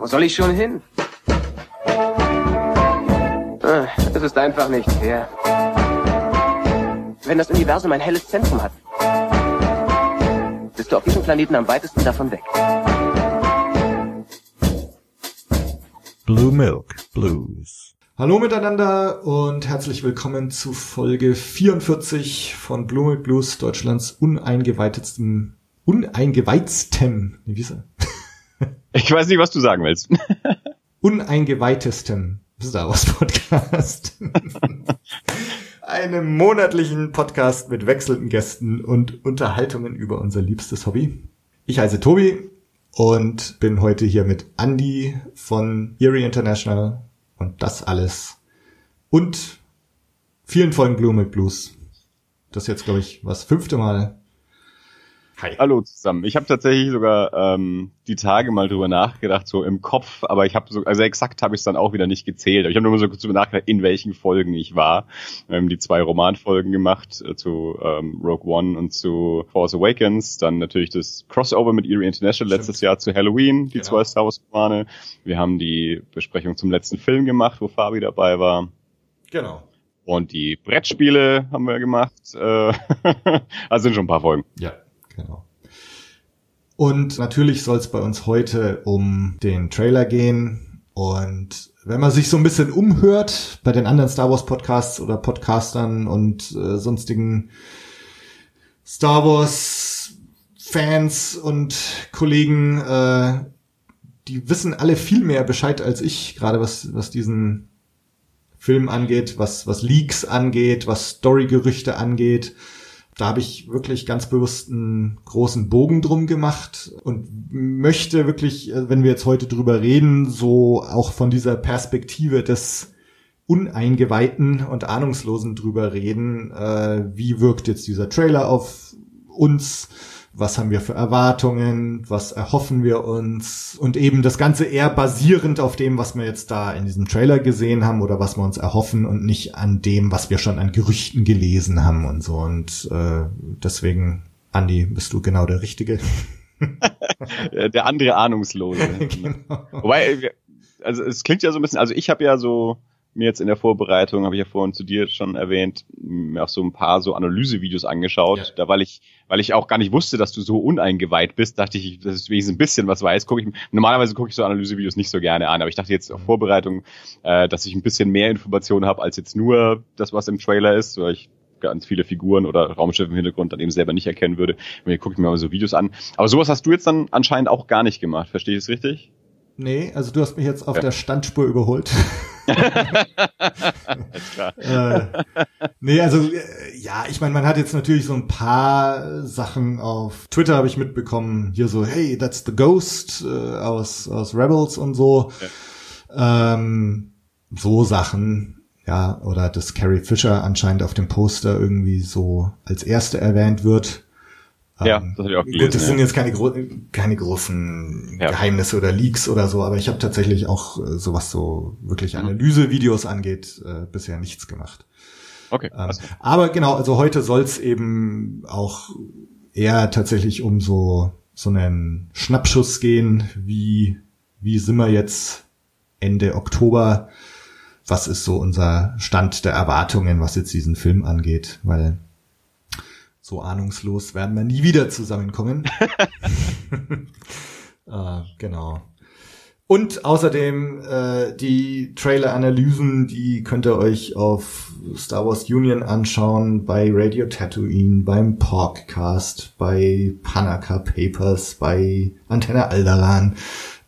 Wo soll ich schon hin? Ah, Es ist einfach nicht fair. Wenn das Universum ein helles Zentrum hat, bist du auf diesem Planeten am weitesten davon weg. Blue Milk Blues. Hallo miteinander und herzlich willkommen zu Folge 44 von Blue Milk Blues, Deutschlands uneingeweihtem, uneingeweihtem, wie ist er? Ich weiß nicht, was du sagen willst. uneingeweihtem Star Wars Podcast. Einem monatlichen Podcast mit wechselnden Gästen und Unterhaltungen über unser liebstes Hobby. Ich heiße Tobi und bin heute hier mit Andy von Erie International und das alles und vielen Folgen Blue mit Blues. Das ist jetzt, glaube ich, was fünfte Mal. Hi. Hallo zusammen. Ich habe tatsächlich sogar ähm, die Tage mal drüber nachgedacht, so im Kopf, aber ich habe so, also exakt habe ich es dann auch wieder nicht gezählt. Aber ich habe nur mal so kurz drüber nachgedacht, in welchen Folgen ich war. Wir haben die zwei Romanfolgen gemacht äh, zu ähm, Rogue One und zu Force Awakens. Dann natürlich das Crossover mit Erie International Stimmt. letztes Jahr zu Halloween, die Genau. zwei Star Wars Romane. Wir haben die Besprechung zum letzten Film gemacht, wo Fabi dabei war. Genau. Und die Brettspiele haben wir gemacht. Äh, also sind schon ein paar Folgen. Ja, genau. Und natürlich soll es bei uns heute um den Trailer gehen. Und wenn man sich so ein bisschen umhört bei den anderen Star Wars Podcasts oder Podcastern und äh, sonstigen Star Wars Fans und Kollegen, äh, die wissen alle viel mehr Bescheid als ich, gerade was, was diesen Film angeht, was, was Leaks angeht, was Storygerüchte angeht. Da habe ich wirklich ganz bewusst einen großen Bogen drum gemacht und möchte wirklich, äh, wenn wir jetzt heute drüber reden, so auch von dieser Perspektive des Uneingeweihten und Ahnungslosen drüber reden. Äh, wie wirkt jetzt dieser Trailer auf uns? Was haben wir für Erwartungen? Was erhoffen wir uns? Und eben das Ganze eher basierend auf dem, was wir jetzt da in diesem Trailer gesehen haben oder was wir uns erhoffen und nicht an dem, was wir schon an Gerüchten gelesen haben und so. Und äh, deswegen, Andi, bist du genau der Richtige. Der andere Ahnungslose. genau. Wobei, also es klingt ja so ein bisschen, also ich habe ja so mir jetzt in der Vorbereitung, habe ich ja vorhin zu dir schon erwähnt, mir auch so ein paar so Analysevideos angeschaut. Ja. Da weil ich, weil ich auch gar nicht wusste, dass du so uneingeweiht bist, dachte ich, dass ich wenigstens ein bisschen was weiß. Guck ich, normalerweise gucke ich so Analysevideos nicht so gerne an, aber ich dachte jetzt auf Vorbereitung, äh, dass ich ein bisschen mehr Informationen habe als jetzt nur das, was im Trailer ist, weil ich ganz viele Figuren oder Raumschiffe im Hintergrund dann eben selber nicht erkennen würde. Und hier gucke ich mir mal so Videos an. Aber sowas hast du jetzt dann anscheinend auch gar nicht gemacht. Verstehe ich es richtig? Nee, also du hast mich jetzt auf Ja. der Standspur überholt. Äh, nee, also äh, ja, ich meine, man hat jetzt natürlich so ein paar Sachen auf Twitter habe ich mitbekommen, hier so, hey, that's the Ghost äh, aus, aus Rebels und so. Ähm, so Sachen, ja, oder dass Carrie Fisher anscheinend auf dem Poster irgendwie so als erste erwähnt wird. Ja, Ähm, das habe ich auch Gut, gelesen. das ja. sind jetzt keine, gro keine großen Ja. Geheimnisse oder Leaks oder so, aber ich habe tatsächlich auch äh, so was so wirklich Mhm. Analysevideos angeht, äh, bisher nichts gemacht. Okay. Ähm, Also, aber genau, also heute soll es eben auch eher tatsächlich um so so einen Schnappschuss gehen, wie wie sind wir jetzt Ende Oktober? Was ist so unser Stand der Erwartungen, was jetzt diesen Film angeht? Weil so ahnungslos werden wir nie wieder zusammenkommen. äh, genau. Und außerdem äh, die Trailer-Analysen, die könnt ihr euch auf Star Wars Union anschauen, bei Radio Tatooine, beim Podcast, bei Panaka Papers, bei Antenne Alderan.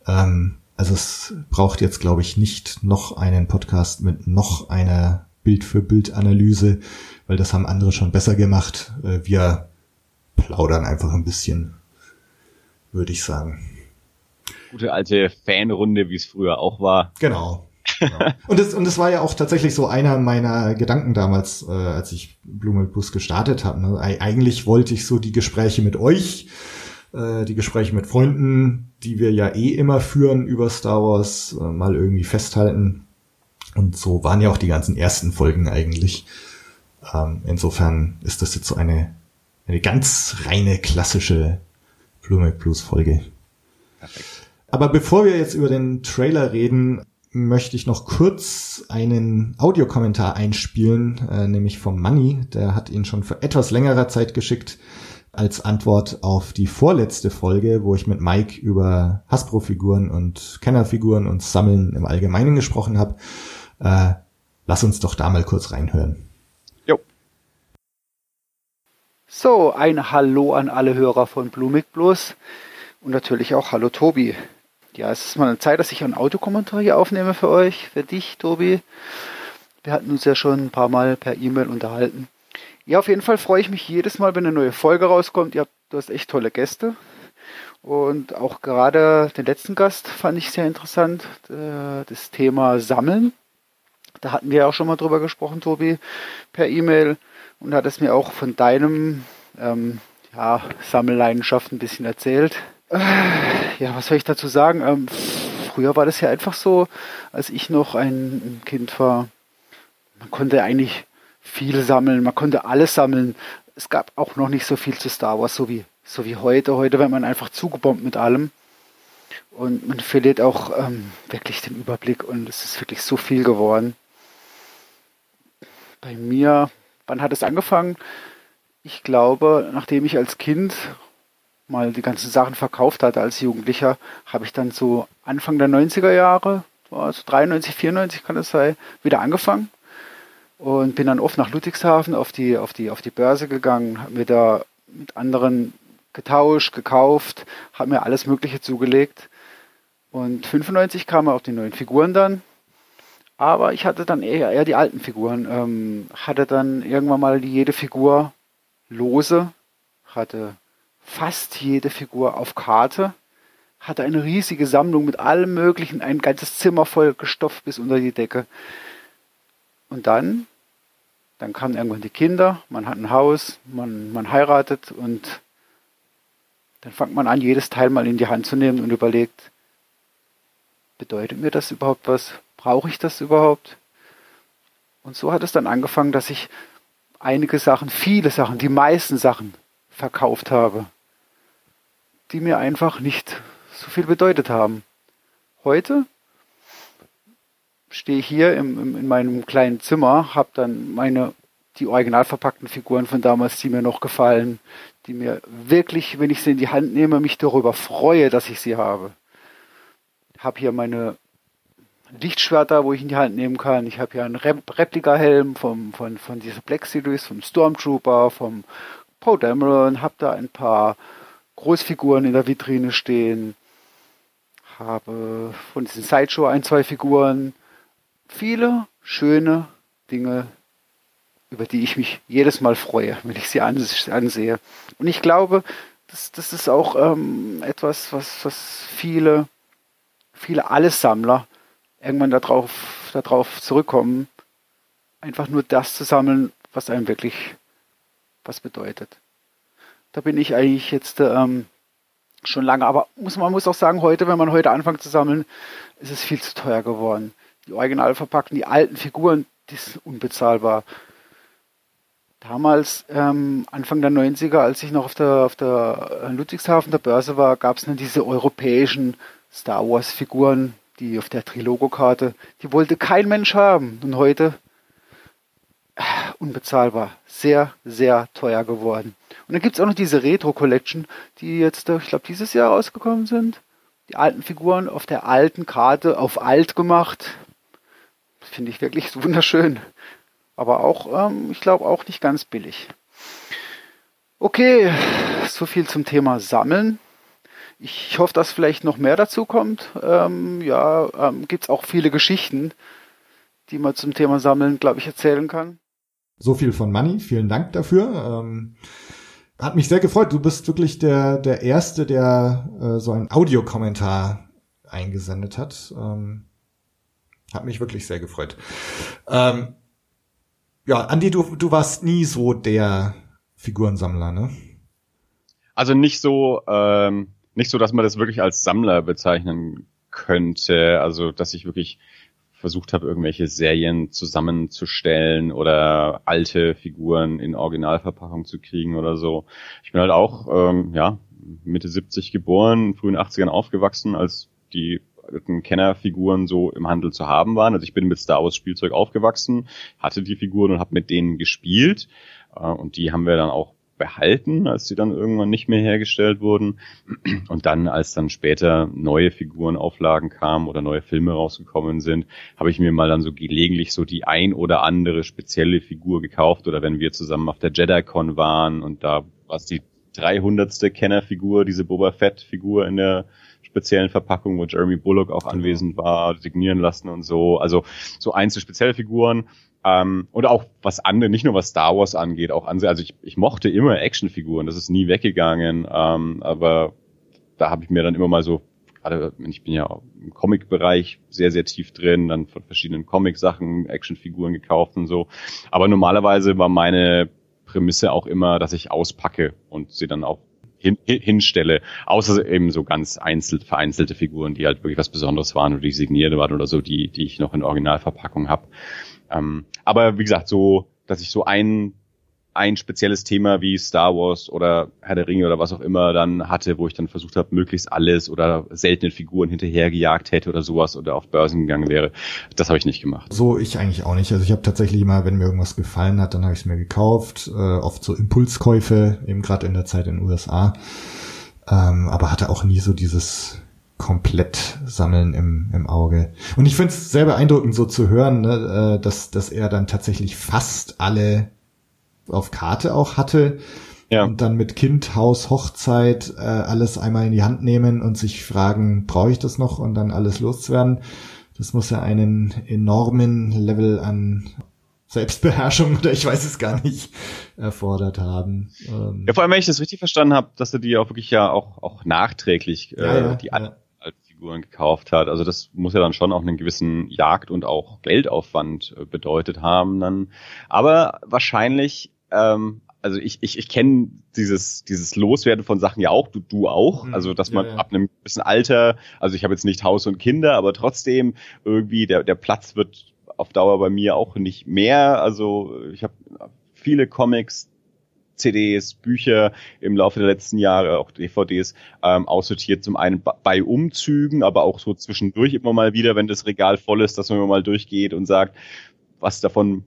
Ähm, also es braucht jetzt, glaube ich, nicht noch einen Podcast mit noch einer Bild-für-Bild-Analyse, weil das haben andere schon besser gemacht. Äh, wir plaudern einfach ein bisschen, würde ich sagen. gute alte Fanrunde, wie es früher auch war. Genau. genau. Und es und es war ja auch tatsächlich so einer meiner Gedanken damals, äh, als ich Blume Bus gestartet habe. Ne? Eig- Eigentlich wollte ich so die Gespräche mit euch, äh, die Gespräche mit Freunden, die wir ja eh immer führen über Star Wars, äh, mal irgendwie festhalten. Und so waren ja auch die ganzen ersten Folgen eigentlich. Ähm, insofern ist das jetzt so eine, eine ganz reine klassische Blume Blues Folge. Perfekt. Aber bevor wir jetzt über den Trailer reden, möchte ich noch kurz einen Audiokommentar einspielen, äh, nämlich vom Money. Der hat ihn schon vor etwas längerer Zeit geschickt als Antwort auf die vorletzte Folge, wo ich mit Mike über Hasbro-Figuren und Kennerfiguren und Sammeln im Allgemeinen gesprochen habe. Äh, lass uns doch da mal kurz reinhören. So, ein Hallo an alle Hörer von Blumig Plus und natürlich auch Hallo Tobi. Ja, es ist mal eine Zeit, dass ich einen Autokommentar hier aufnehme für euch, für dich, Tobi. Wir hatten uns ja schon ein paar Mal per E-Mail unterhalten. Ja, auf jeden Fall freue ich mich jedes Mal, wenn eine neue Folge rauskommt. Ja, du hast echt tolle Gäste. Und auch gerade den letzten Gast fand ich sehr interessant. Äh, das Thema Sammeln. Da hatten wir auch schon mal drüber gesprochen, Tobi, per E-Mail. Und hat es mir auch von deinem ähm, ja, Sammelleidenschaft ein bisschen erzählt. Äh, ja, was soll ich dazu sagen? Ähm, früher war das ja einfach so, als ich noch ein Kind war. Man konnte eigentlich viel sammeln, man konnte alles sammeln. Es gab auch noch nicht so viel zu Star Wars, so wie, so wie heute. Heute wird man einfach zugebombt mit allem. Und man verliert auch ähm, wirklich den Überblick und es ist wirklich so viel geworden. Bei mir, wann hat es angefangen? Ich glaube, nachdem ich als Kind mal die ganzen Sachen verkauft hatte als Jugendlicher, habe ich dann so Anfang der 90er Jahre, also 93, 94 kann es sein, wieder angefangen und bin dann oft nach Ludwigshafen auf die, auf die, auf die Börse gegangen, habe mir da mit anderen getauscht, gekauft, habe mir alles Mögliche zugelegt. Und 95 kamen auch die neuen Figuren dann. Aber ich hatte dann eher, eher die alten Figuren. Ähm, hatte dann irgendwann mal jede Figur lose, hatte fast jede Figur auf Karte, hatte eine riesige Sammlung mit allem Möglichen, ein ganzes Zimmer voll gestopft bis unter die Decke. Und dann dann kamen irgendwann die Kinder, man hat ein Haus, man, man heiratet und dann fängt man an, jedes Teil mal in die Hand zu nehmen und überlegt, bedeutet mir das überhaupt was? Brauche ich das überhaupt? Und so hat es dann angefangen, dass ich einige Sachen, viele Sachen, die meisten Sachen verkauft habe, die mir einfach nicht so viel bedeutet haben. Heute stehe hier im, im, in meinem kleinen Zimmer, habe dann meine die original verpackten Figuren von damals, die mir noch gefallen, die mir wirklich, wenn ich sie in die Hand nehme, mich darüber freue, dass ich sie habe. Habe hier meine Lichtschwerter, wo ich in die Hand nehmen kann. Ich habe hier einen Replika-Helm vom, von, von dieser Black Series, vom Stormtrooper, vom Poe Dameron, habe da ein paar Großfiguren in der Vitrine stehen, habe von diesen Sideshow ein, zwei Figuren, viele schöne Dinge, über die ich mich jedes Mal freue, wenn ich sie ansehe. Und ich glaube, das, das ist auch ähm, etwas, was, was viele, viele Allessammler irgendwann darauf, darauf zurückkommen, einfach nur das zu sammeln, was einem wirklich was bedeutet. Da bin ich eigentlich jetzt ähm, schon lange, aber muss, man muss auch sagen, heute, wenn man heute anfängt zu sammeln, ist es viel zu teuer geworden die original verpackten, die alten Figuren, die sind unbezahlbar. Damals, ähm, Anfang der 90er, als ich noch auf der, auf der Ludwigshafen der Börse war, gab es dann diese europäischen Star Wars Figuren, die auf der Trilogo-Karte, die wollte kein Mensch haben. Und heute äh, unbezahlbar, sehr, sehr teuer geworden. Und dann gibt es auch noch diese Retro Collection, die jetzt, ich glaube, dieses Jahr rausgekommen sind. Die alten Figuren auf der alten Karte auf alt gemacht finde ich wirklich wunderschön. Aber auch, ähm, ich glaube, auch nicht ganz billig. Okay, so viel zum Thema Sammeln. Ich hoffe, dass vielleicht noch mehr dazu kommt. Ähm, ja, ähm, gibt es auch viele Geschichten, die man zum Thema Sammeln, glaube ich, erzählen kann. So viel von Money. Vielen Dank dafür. Ähm, hat mich sehr gefreut. Du bist wirklich der, der Erste, der äh, so einen Audiokommentar eingesendet hat. Ähm, hat mich wirklich sehr gefreut. Ähm, ja, Andi, du, du warst nie so der Figurensammler, ne? Also nicht so, ähm, nicht so, dass man das wirklich als Sammler bezeichnen könnte. Also, dass ich wirklich versucht habe, irgendwelche Serien zusammenzustellen oder alte Figuren in Originalverpackung zu kriegen oder so. Ich bin halt auch, ähm, ja, Mitte 70 geboren, frühen 80ern aufgewachsen, als die Kennerfiguren so im Handel zu haben waren. Also ich bin mit Star Wars Spielzeug aufgewachsen, hatte die Figuren und habe mit denen gespielt. Äh, und die haben wir dann auch behalten, als sie dann irgendwann nicht mehr hergestellt wurden. Und dann, als dann später neue Figurenauflagen kamen oder neue Filme rausgekommen sind, habe ich mir mal dann so gelegentlich so die ein oder andere spezielle Figur gekauft oder wenn wir zusammen auf der JediCon waren und da war es die 300. Kennerfigur, diese Boba Fett-Figur in der speziellen Verpackung, wo Jeremy Bullock auch genau. anwesend war, signieren lassen und so. Also so einzelne spezielle Figuren. Ähm, und auch was andere, nicht nur was Star Wars angeht, auch andere. Also ich, ich mochte immer Actionfiguren, das ist nie weggegangen. Ähm, aber da habe ich mir dann immer mal so, gerade ich bin ja im Comic-Bereich sehr, sehr tief drin, dann von verschiedenen Comic-Sachen, Actionfiguren gekauft und so. Aber normalerweise war meine Prämisse auch immer, dass ich auspacke und sie dann auch hin, hinstelle, außer eben so ganz einzeln vereinzelte Figuren, die halt wirklich was Besonderes waren oder die signiert waren oder so, die, die ich noch in Originalverpackung habe. Ähm, aber wie gesagt, so, dass ich so ein ein spezielles Thema wie Star Wars oder Herr der Ringe oder was auch immer dann hatte, wo ich dann versucht habe, möglichst alles oder seltene Figuren hinterhergejagt hätte oder sowas oder auf Börsen gegangen wäre. Das habe ich nicht gemacht. So ich eigentlich auch nicht. Also ich habe tatsächlich immer, wenn mir irgendwas gefallen hat, dann habe ich es mir gekauft. Äh, oft so Impulskäufe, eben gerade in der Zeit in den USA. Ähm, aber hatte auch nie so dieses komplett sammeln im, im Auge. Und ich finde es sehr beeindruckend, so zu hören, ne, äh, dass, dass er dann tatsächlich fast alle auf Karte auch hatte. Ja. Und dann mit Kind, Haus, Hochzeit äh, alles einmal in die Hand nehmen und sich fragen, brauche ich das noch und dann alles loswerden. Das muss ja einen enormen Level an Selbstbeherrschung oder ich weiß es gar nicht erfordert haben. Ähm ja, vor allem, wenn ich das richtig verstanden habe, dass er die auch wirklich ja auch, auch nachträglich äh, ja, ja, die ja. Figuren gekauft hat. Also das muss ja dann schon auch einen gewissen Jagd- und auch Geldaufwand äh, bedeutet haben dann. Aber wahrscheinlich ähm, also ich, ich, ich kenne dieses, dieses Loswerden von Sachen ja auch, du, du auch. Mhm. Also dass man ja, ja. ab einem gewissen Alter, also ich habe jetzt nicht Haus und Kinder, aber trotzdem irgendwie der, der Platz wird auf Dauer bei mir auch nicht mehr. Also ich habe viele Comics, CDs, Bücher im Laufe der letzten Jahre, auch DVDs, ähm, aussortiert. Zum einen bei Umzügen, aber auch so zwischendurch immer mal wieder, wenn das Regal voll ist, dass man mal durchgeht und sagt, was davon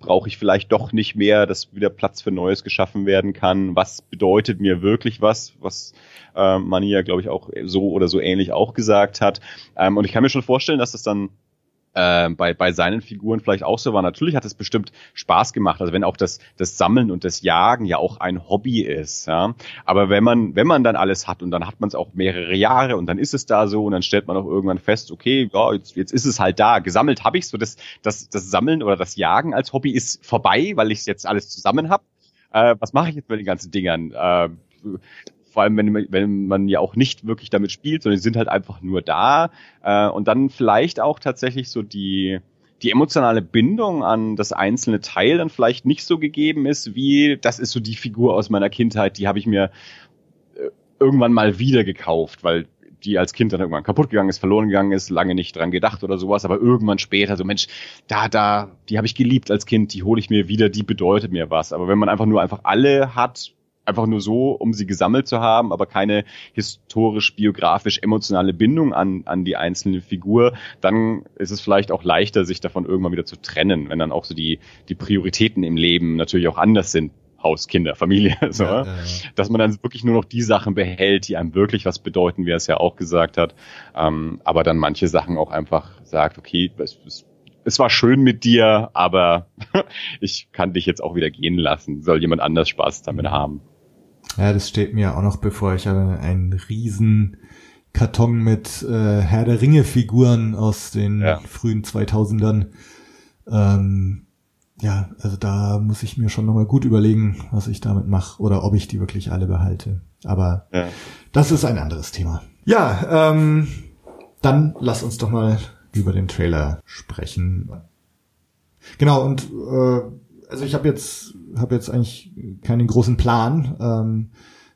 brauche ich vielleicht doch nicht mehr, dass wieder Platz für Neues geschaffen werden kann. Was bedeutet mir wirklich was, was äh, Mani ja, glaube ich, auch so oder so ähnlich auch gesagt hat. Ähm, und ich kann mir schon vorstellen, dass das dann äh, bei, bei seinen Figuren vielleicht auch so war. Natürlich hat es bestimmt Spaß gemacht. Also wenn auch das, das Sammeln und das Jagen ja auch ein Hobby ist. Ja? Aber wenn man, wenn man dann alles hat und dann hat man es auch mehrere Jahre und dann ist es da so und dann stellt man auch irgendwann fest, okay, ja, jetzt, jetzt ist es halt da. Gesammelt habe ich so. Das, das, das Sammeln oder das Jagen als Hobby ist vorbei, weil ich es jetzt alles zusammen habe. Äh, was mache ich jetzt mit den ganzen Dingern? Äh, vor allem wenn, wenn man ja auch nicht wirklich damit spielt, sondern die sind halt einfach nur da äh, und dann vielleicht auch tatsächlich so die die emotionale Bindung an das einzelne Teil dann vielleicht nicht so gegeben ist, wie das ist so die Figur aus meiner Kindheit, die habe ich mir äh, irgendwann mal wieder gekauft, weil die als Kind dann irgendwann kaputt gegangen ist, verloren gegangen ist, lange nicht dran gedacht oder sowas, aber irgendwann später so Mensch, da da, die habe ich geliebt als Kind, die hole ich mir wieder, die bedeutet mir was. Aber wenn man einfach nur einfach alle hat, einfach nur so, um sie gesammelt zu haben, aber keine historisch, biografisch, emotionale Bindung an, an die einzelne Figur, dann ist es vielleicht auch leichter, sich davon irgendwann wieder zu trennen, wenn dann auch so die, die Prioritäten im Leben natürlich auch anders sind. Haus, Kinder, Familie, so, ja, ja, ja. dass man dann wirklich nur noch die Sachen behält, die einem wirklich was bedeuten, wie er es ja auch gesagt hat, ähm, aber dann manche Sachen auch einfach sagt, okay, es, es, es war schön mit dir, aber ich kann dich jetzt auch wieder gehen lassen, soll jemand anders Spaß damit haben. Ja, das steht mir auch noch bevor. Ich habe einen riesen Karton mit äh, Herr der Ringe Figuren aus den ja. frühen 2000ern. Ähm, ja, also da muss ich mir schon nochmal gut überlegen, was ich damit mache oder ob ich die wirklich alle behalte. Aber ja. das ist ein anderes Thema. Ja, ähm, dann lass uns doch mal über den Trailer sprechen. Genau, und äh, also ich habe jetzt habe jetzt eigentlich keinen großen Plan. Ähm,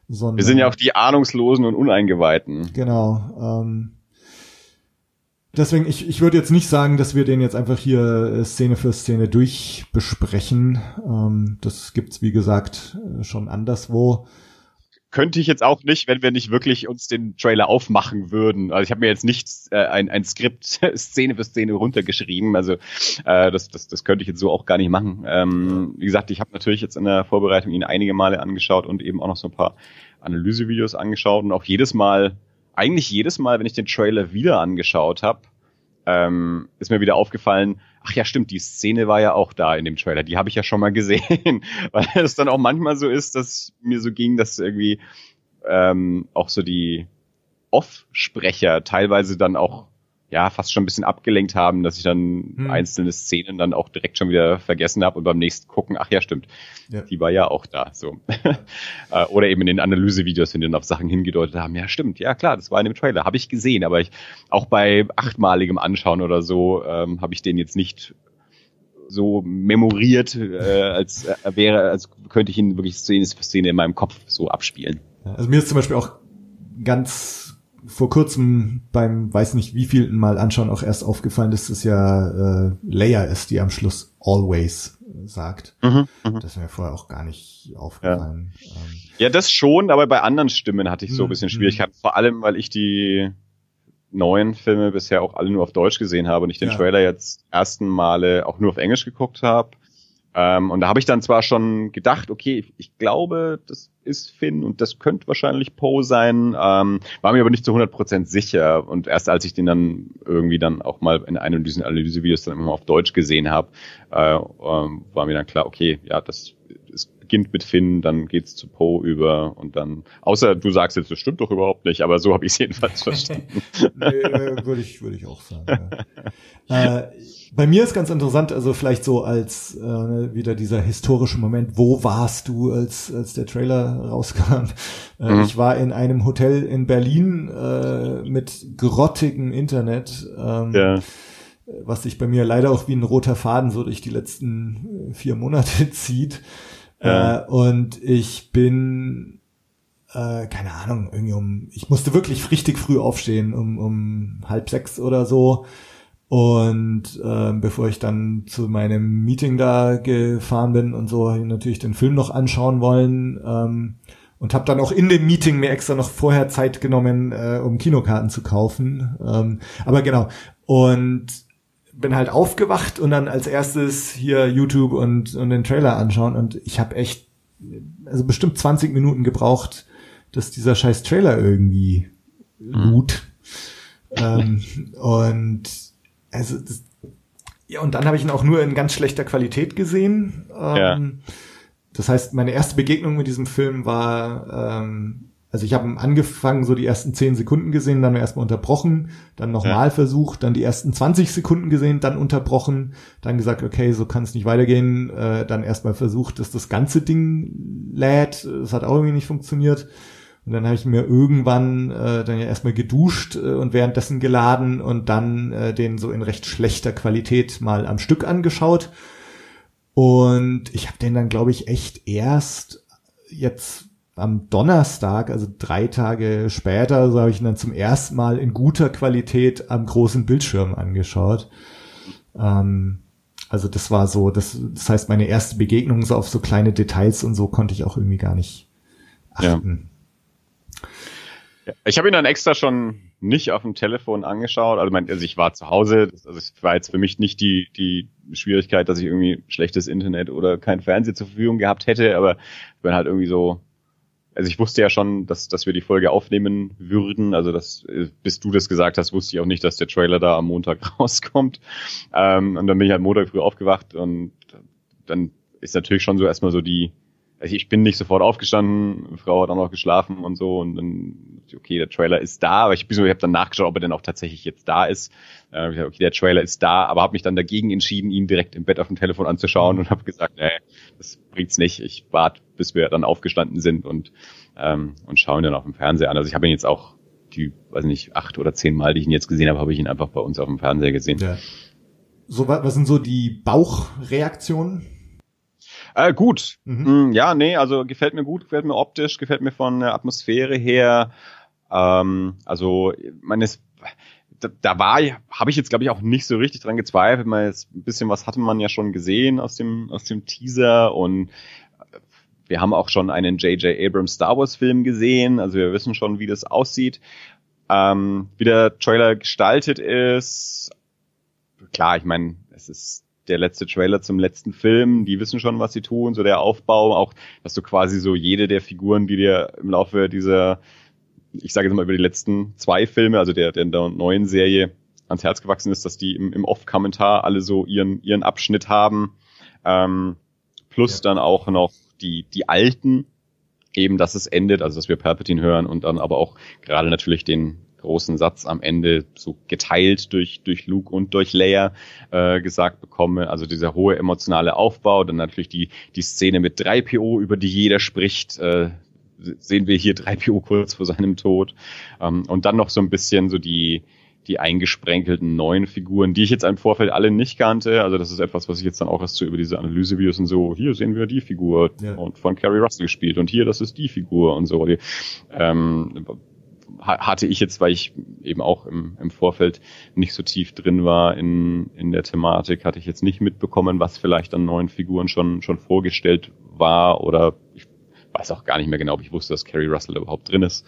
sondern, Wir sind ja auch die Ahnungslosen und Uneingeweihten. Genau. Ähm, deswegen, ich, ich würde jetzt nicht sagen, dass wir den jetzt einfach hier äh, Szene für Szene durchbesprechen. Ähm, das gibt's wie gesagt, äh, schon anderswo. Könnte ich jetzt auch nicht, wenn wir nicht wirklich uns den Trailer aufmachen würden. Also ich habe mir jetzt nicht äh, ein, ein Skript Szene für Szene runtergeschrieben. Also äh, das, das, das könnte ich jetzt so auch gar nicht machen. Ähm, wie gesagt, ich habe natürlich jetzt in der Vorbereitung ihn einige Male angeschaut und eben auch noch so ein paar Analysevideos angeschaut und auch jedes Mal, eigentlich jedes Mal, wenn ich den Trailer wieder angeschaut habe, ähm, ist mir wieder aufgefallen, ach ja, stimmt, die Szene war ja auch da in dem Trailer, die habe ich ja schon mal gesehen, weil es dann auch manchmal so ist, dass mir so ging, dass irgendwie ähm, auch so die Off-Sprecher teilweise dann auch ja fast schon ein bisschen abgelenkt haben, dass ich dann hm. einzelne Szenen dann auch direkt schon wieder vergessen habe und beim nächsten gucken, ach ja, stimmt, ja. die war ja auch da. So äh, oder eben in den Analysevideos, wenn die dann auf Sachen hingedeutet haben, ja stimmt, ja klar, das war in dem Trailer, habe ich gesehen, aber ich auch bei achtmaligem Anschauen oder so ähm, habe ich den jetzt nicht so memoriert, äh, als äh, wäre, als könnte ich ihn wirklich Szene für Szene in meinem Kopf so abspielen. Also mir ist zum Beispiel auch ganz vor kurzem beim weiß nicht wie vielten Mal anschauen auch erst aufgefallen, dass es ja äh, Leia ist, die am Schluss always sagt. Mhm, mh. Das ist mir vorher auch gar nicht aufgefallen. Ja. Ähm, ja, das schon, aber bei anderen Stimmen hatte ich so ein bisschen mhm, Schwierigkeiten. Mhm. Vor allem, weil ich die neuen Filme bisher auch alle nur auf Deutsch gesehen habe und ich den ja. Trailer jetzt ersten Male auch nur auf Englisch geguckt habe. Ähm, und da habe ich dann zwar schon gedacht, okay, ich glaube, das ist Finn und das könnte wahrscheinlich Poe sein, ähm, war mir aber nicht zu 100% sicher. Und erst als ich den dann irgendwie dann auch mal in einem dieser Analysevideos dann immer auf Deutsch gesehen habe, äh, ähm, war mir dann klar, okay, ja, das beginnt mit Finn, dann geht's zu Poe über und dann, außer du sagst jetzt, das stimmt doch überhaupt nicht, aber so habe ich es jedenfalls verstanden. nee, äh, würde ich, würde ich auch sagen. Ja. äh, bei mir ist ganz interessant, also vielleicht so als äh, wieder dieser historische Moment, wo warst du, als, als der Trailer rauskam? Äh, mhm. Ich war in einem Hotel in Berlin äh, mit grottigem Internet. Ähm, ja was sich bei mir leider auch wie ein roter Faden so durch die letzten äh, vier Monate zieht. Ja. Äh, und ich bin, äh, keine Ahnung, irgendwie um, ich musste wirklich richtig früh aufstehen, um, um halb sechs oder so. Und äh, bevor ich dann zu meinem Meeting da gefahren bin und so, natürlich den Film noch anschauen wollen. Ähm, und habe dann auch in dem Meeting mir extra noch vorher Zeit genommen, äh, um Kinokarten zu kaufen. Ähm, aber genau. Und bin halt aufgewacht und dann als erstes hier YouTube und, und den Trailer anschauen und ich habe echt, also bestimmt 20 Minuten gebraucht, dass dieser scheiß Trailer irgendwie lud. Mhm. Ähm, und also das, ja, und dann habe ich ihn auch nur in ganz schlechter Qualität gesehen. Ähm, ja. Das heißt, meine erste Begegnung mit diesem Film war ähm, also ich habe angefangen, so die ersten zehn Sekunden gesehen, dann erstmal unterbrochen, dann nochmal ja. versucht, dann die ersten 20 Sekunden gesehen, dann unterbrochen, dann gesagt, okay, so kann es nicht weitergehen, äh, dann erstmal versucht, dass das ganze Ding lädt, es hat auch irgendwie nicht funktioniert. Und dann habe ich mir irgendwann äh, dann ja erstmal geduscht äh, und währenddessen geladen und dann äh, den so in recht schlechter Qualität mal am Stück angeschaut. Und ich habe den dann, glaube ich, echt erst jetzt am Donnerstag, also drei Tage später, so habe ich ihn dann zum ersten Mal in guter Qualität am großen Bildschirm angeschaut. Ähm, also das war so, das, das heißt, meine erste Begegnung so auf so kleine Details und so konnte ich auch irgendwie gar nicht achten. Ja. Ich habe ihn dann extra schon nicht auf dem Telefon angeschaut. Also, mein, also ich war zu Hause, also es war jetzt für mich nicht die, die Schwierigkeit, dass ich irgendwie schlechtes Internet oder kein Fernseher zur Verfügung gehabt hätte, aber ich bin halt irgendwie so also ich wusste ja schon, dass, dass wir die Folge aufnehmen würden. Also dass, äh, bis du das gesagt hast, wusste ich auch nicht, dass der Trailer da am Montag rauskommt. Ähm, und dann bin ich halt Montag früh aufgewacht und dann ist natürlich schon so erstmal so die, also ich bin nicht sofort aufgestanden, Frau hat auch noch geschlafen und so und dann, okay, der Trailer ist da, aber ich, ich habe dann nachgeschaut, ob er denn auch tatsächlich jetzt da ist. Äh, okay, der Trailer ist da, aber habe mich dann dagegen entschieden, ihn direkt im Bett auf dem Telefon anzuschauen und habe gesagt, nee, das bringt's nicht. Ich warte, bis wir dann aufgestanden sind und ähm, und schauen dann auf dem Fernseher an. Also ich habe ihn jetzt auch die, weiß nicht, acht oder zehn Mal, die ich ihn jetzt gesehen habe, habe ich ihn einfach bei uns auf dem Fernseher gesehen. Ja. So, was sind so die Bauchreaktionen? Äh, gut. Mhm. Mm, ja, nee, also gefällt mir gut, gefällt mir optisch, gefällt mir von der Atmosphäre her. Ähm, also, meine, da, da war, habe ich jetzt glaube ich auch nicht so richtig dran gezweifelt. Man jetzt ein bisschen was hatte man ja schon gesehen aus dem aus dem Teaser und wir haben auch schon einen J.J. Abrams Star Wars Film gesehen, also wir wissen schon, wie das aussieht. Ähm, wie der Trailer gestaltet ist, klar, ich meine, es ist der letzte Trailer zum letzten Film, die wissen schon, was sie tun, so der Aufbau, auch, dass du quasi so jede der Figuren, die dir im Laufe dieser, ich sage jetzt mal über die letzten zwei Filme, also der, der neuen Serie ans Herz gewachsen ist, dass die im, im Off-Kommentar alle so ihren, ihren Abschnitt haben, ähm, plus ja. dann auch noch die, die alten, eben, dass es endet, also dass wir Palpatine hören und dann aber auch gerade natürlich den großen Satz am Ende so geteilt durch, durch Luke und durch Leia äh, gesagt bekomme. Also dieser hohe emotionale Aufbau, dann natürlich die, die Szene mit 3PO, über die jeder spricht, äh, sehen wir hier 3PO kurz vor seinem Tod. Ähm, und dann noch so ein bisschen so die, die eingesprenkelten neuen Figuren, die ich jetzt im Vorfeld alle nicht kannte. Also das ist etwas, was ich jetzt dann auch erst so über diese Analysevideos und so, hier sehen wir die Figur ja. und von Carrie Russell gespielt und hier, das ist die Figur und so. Die, ähm, hatte ich jetzt, weil ich eben auch im, im Vorfeld nicht so tief drin war in, in der Thematik, hatte ich jetzt nicht mitbekommen, was vielleicht an neuen Figuren schon, schon vorgestellt war oder ich weiß auch gar nicht mehr genau, ob ich wusste, dass Carrie Russell überhaupt drin ist.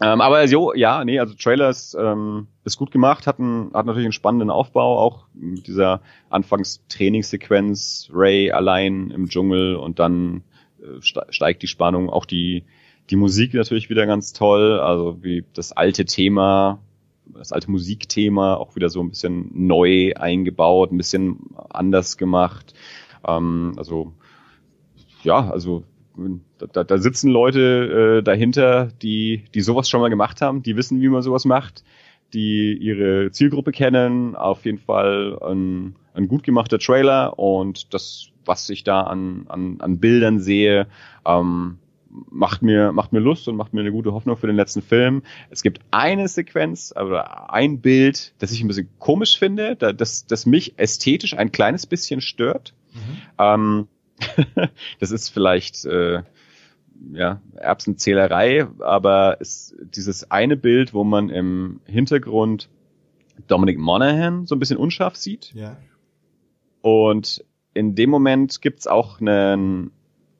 Ähm, aber so, ja, nee, also Trailer ist, ähm, ist gut gemacht, hat, einen, hat natürlich einen spannenden Aufbau, auch mit dieser Anfangstrainingssequenz, Ray allein im Dschungel und dann äh, steigt die Spannung, auch die, die Musik natürlich wieder ganz toll, also wie das alte Thema, das alte Musikthema auch wieder so ein bisschen neu eingebaut, ein bisschen anders gemacht. Ähm, also ja, also da, da sitzen Leute äh, dahinter, die, die sowas schon mal gemacht haben, die wissen, wie man sowas macht, die ihre Zielgruppe kennen. Auf jeden Fall ein, ein gut gemachter Trailer und das, was ich da an, an, an Bildern sehe, ähm, macht mir, macht mir Lust und macht mir eine gute Hoffnung für den letzten Film. Es gibt eine Sequenz oder ein Bild, das ich ein bisschen komisch finde, das, das mich ästhetisch ein kleines bisschen stört. Mhm. Ähm, das ist vielleicht äh, ja, Erbsenzählerei, aber es, dieses eine Bild, wo man im Hintergrund Dominic Monaghan so ein bisschen unscharf sieht. Ja. Und in dem Moment gibt's auch einen,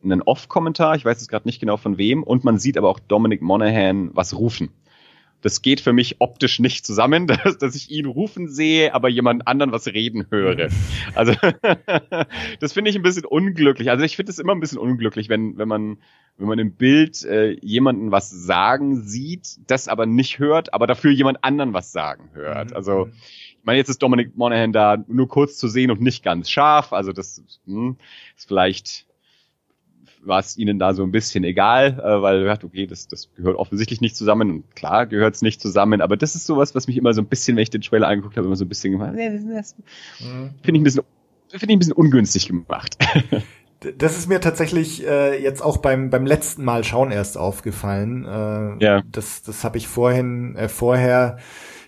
einen Off-Kommentar, ich weiß jetzt gerade nicht genau von wem, und man sieht aber auch Dominic Monaghan was rufen das geht für mich optisch nicht zusammen, dass, dass ich ihn rufen sehe, aber jemand anderen was reden höre. Also das finde ich ein bisschen unglücklich. Also ich finde es immer ein bisschen unglücklich, wenn, wenn man, wenn man im Bild äh, jemanden was sagen sieht, das aber nicht hört, aber dafür jemand anderen was sagen hört. Mhm. Also ich meine, jetzt ist Dominic Monaghan da nur kurz zu sehen und nicht ganz scharf. Also das hm, ist vielleicht war es ihnen da so ein bisschen egal, äh, weil ja, okay, das, das gehört offensichtlich nicht zusammen und klar gehört es nicht zusammen, aber das ist sowas, was mich immer so ein bisschen, wenn ich den Trailer angeguckt habe, immer so ein bisschen gemacht, mhm. finde ich ein bisschen, finde ich ein bisschen ungünstig gemacht. Das ist mir tatsächlich äh, jetzt auch beim beim letzten Mal schauen erst aufgefallen. Äh, ja. Das das habe ich vorhin äh, vorher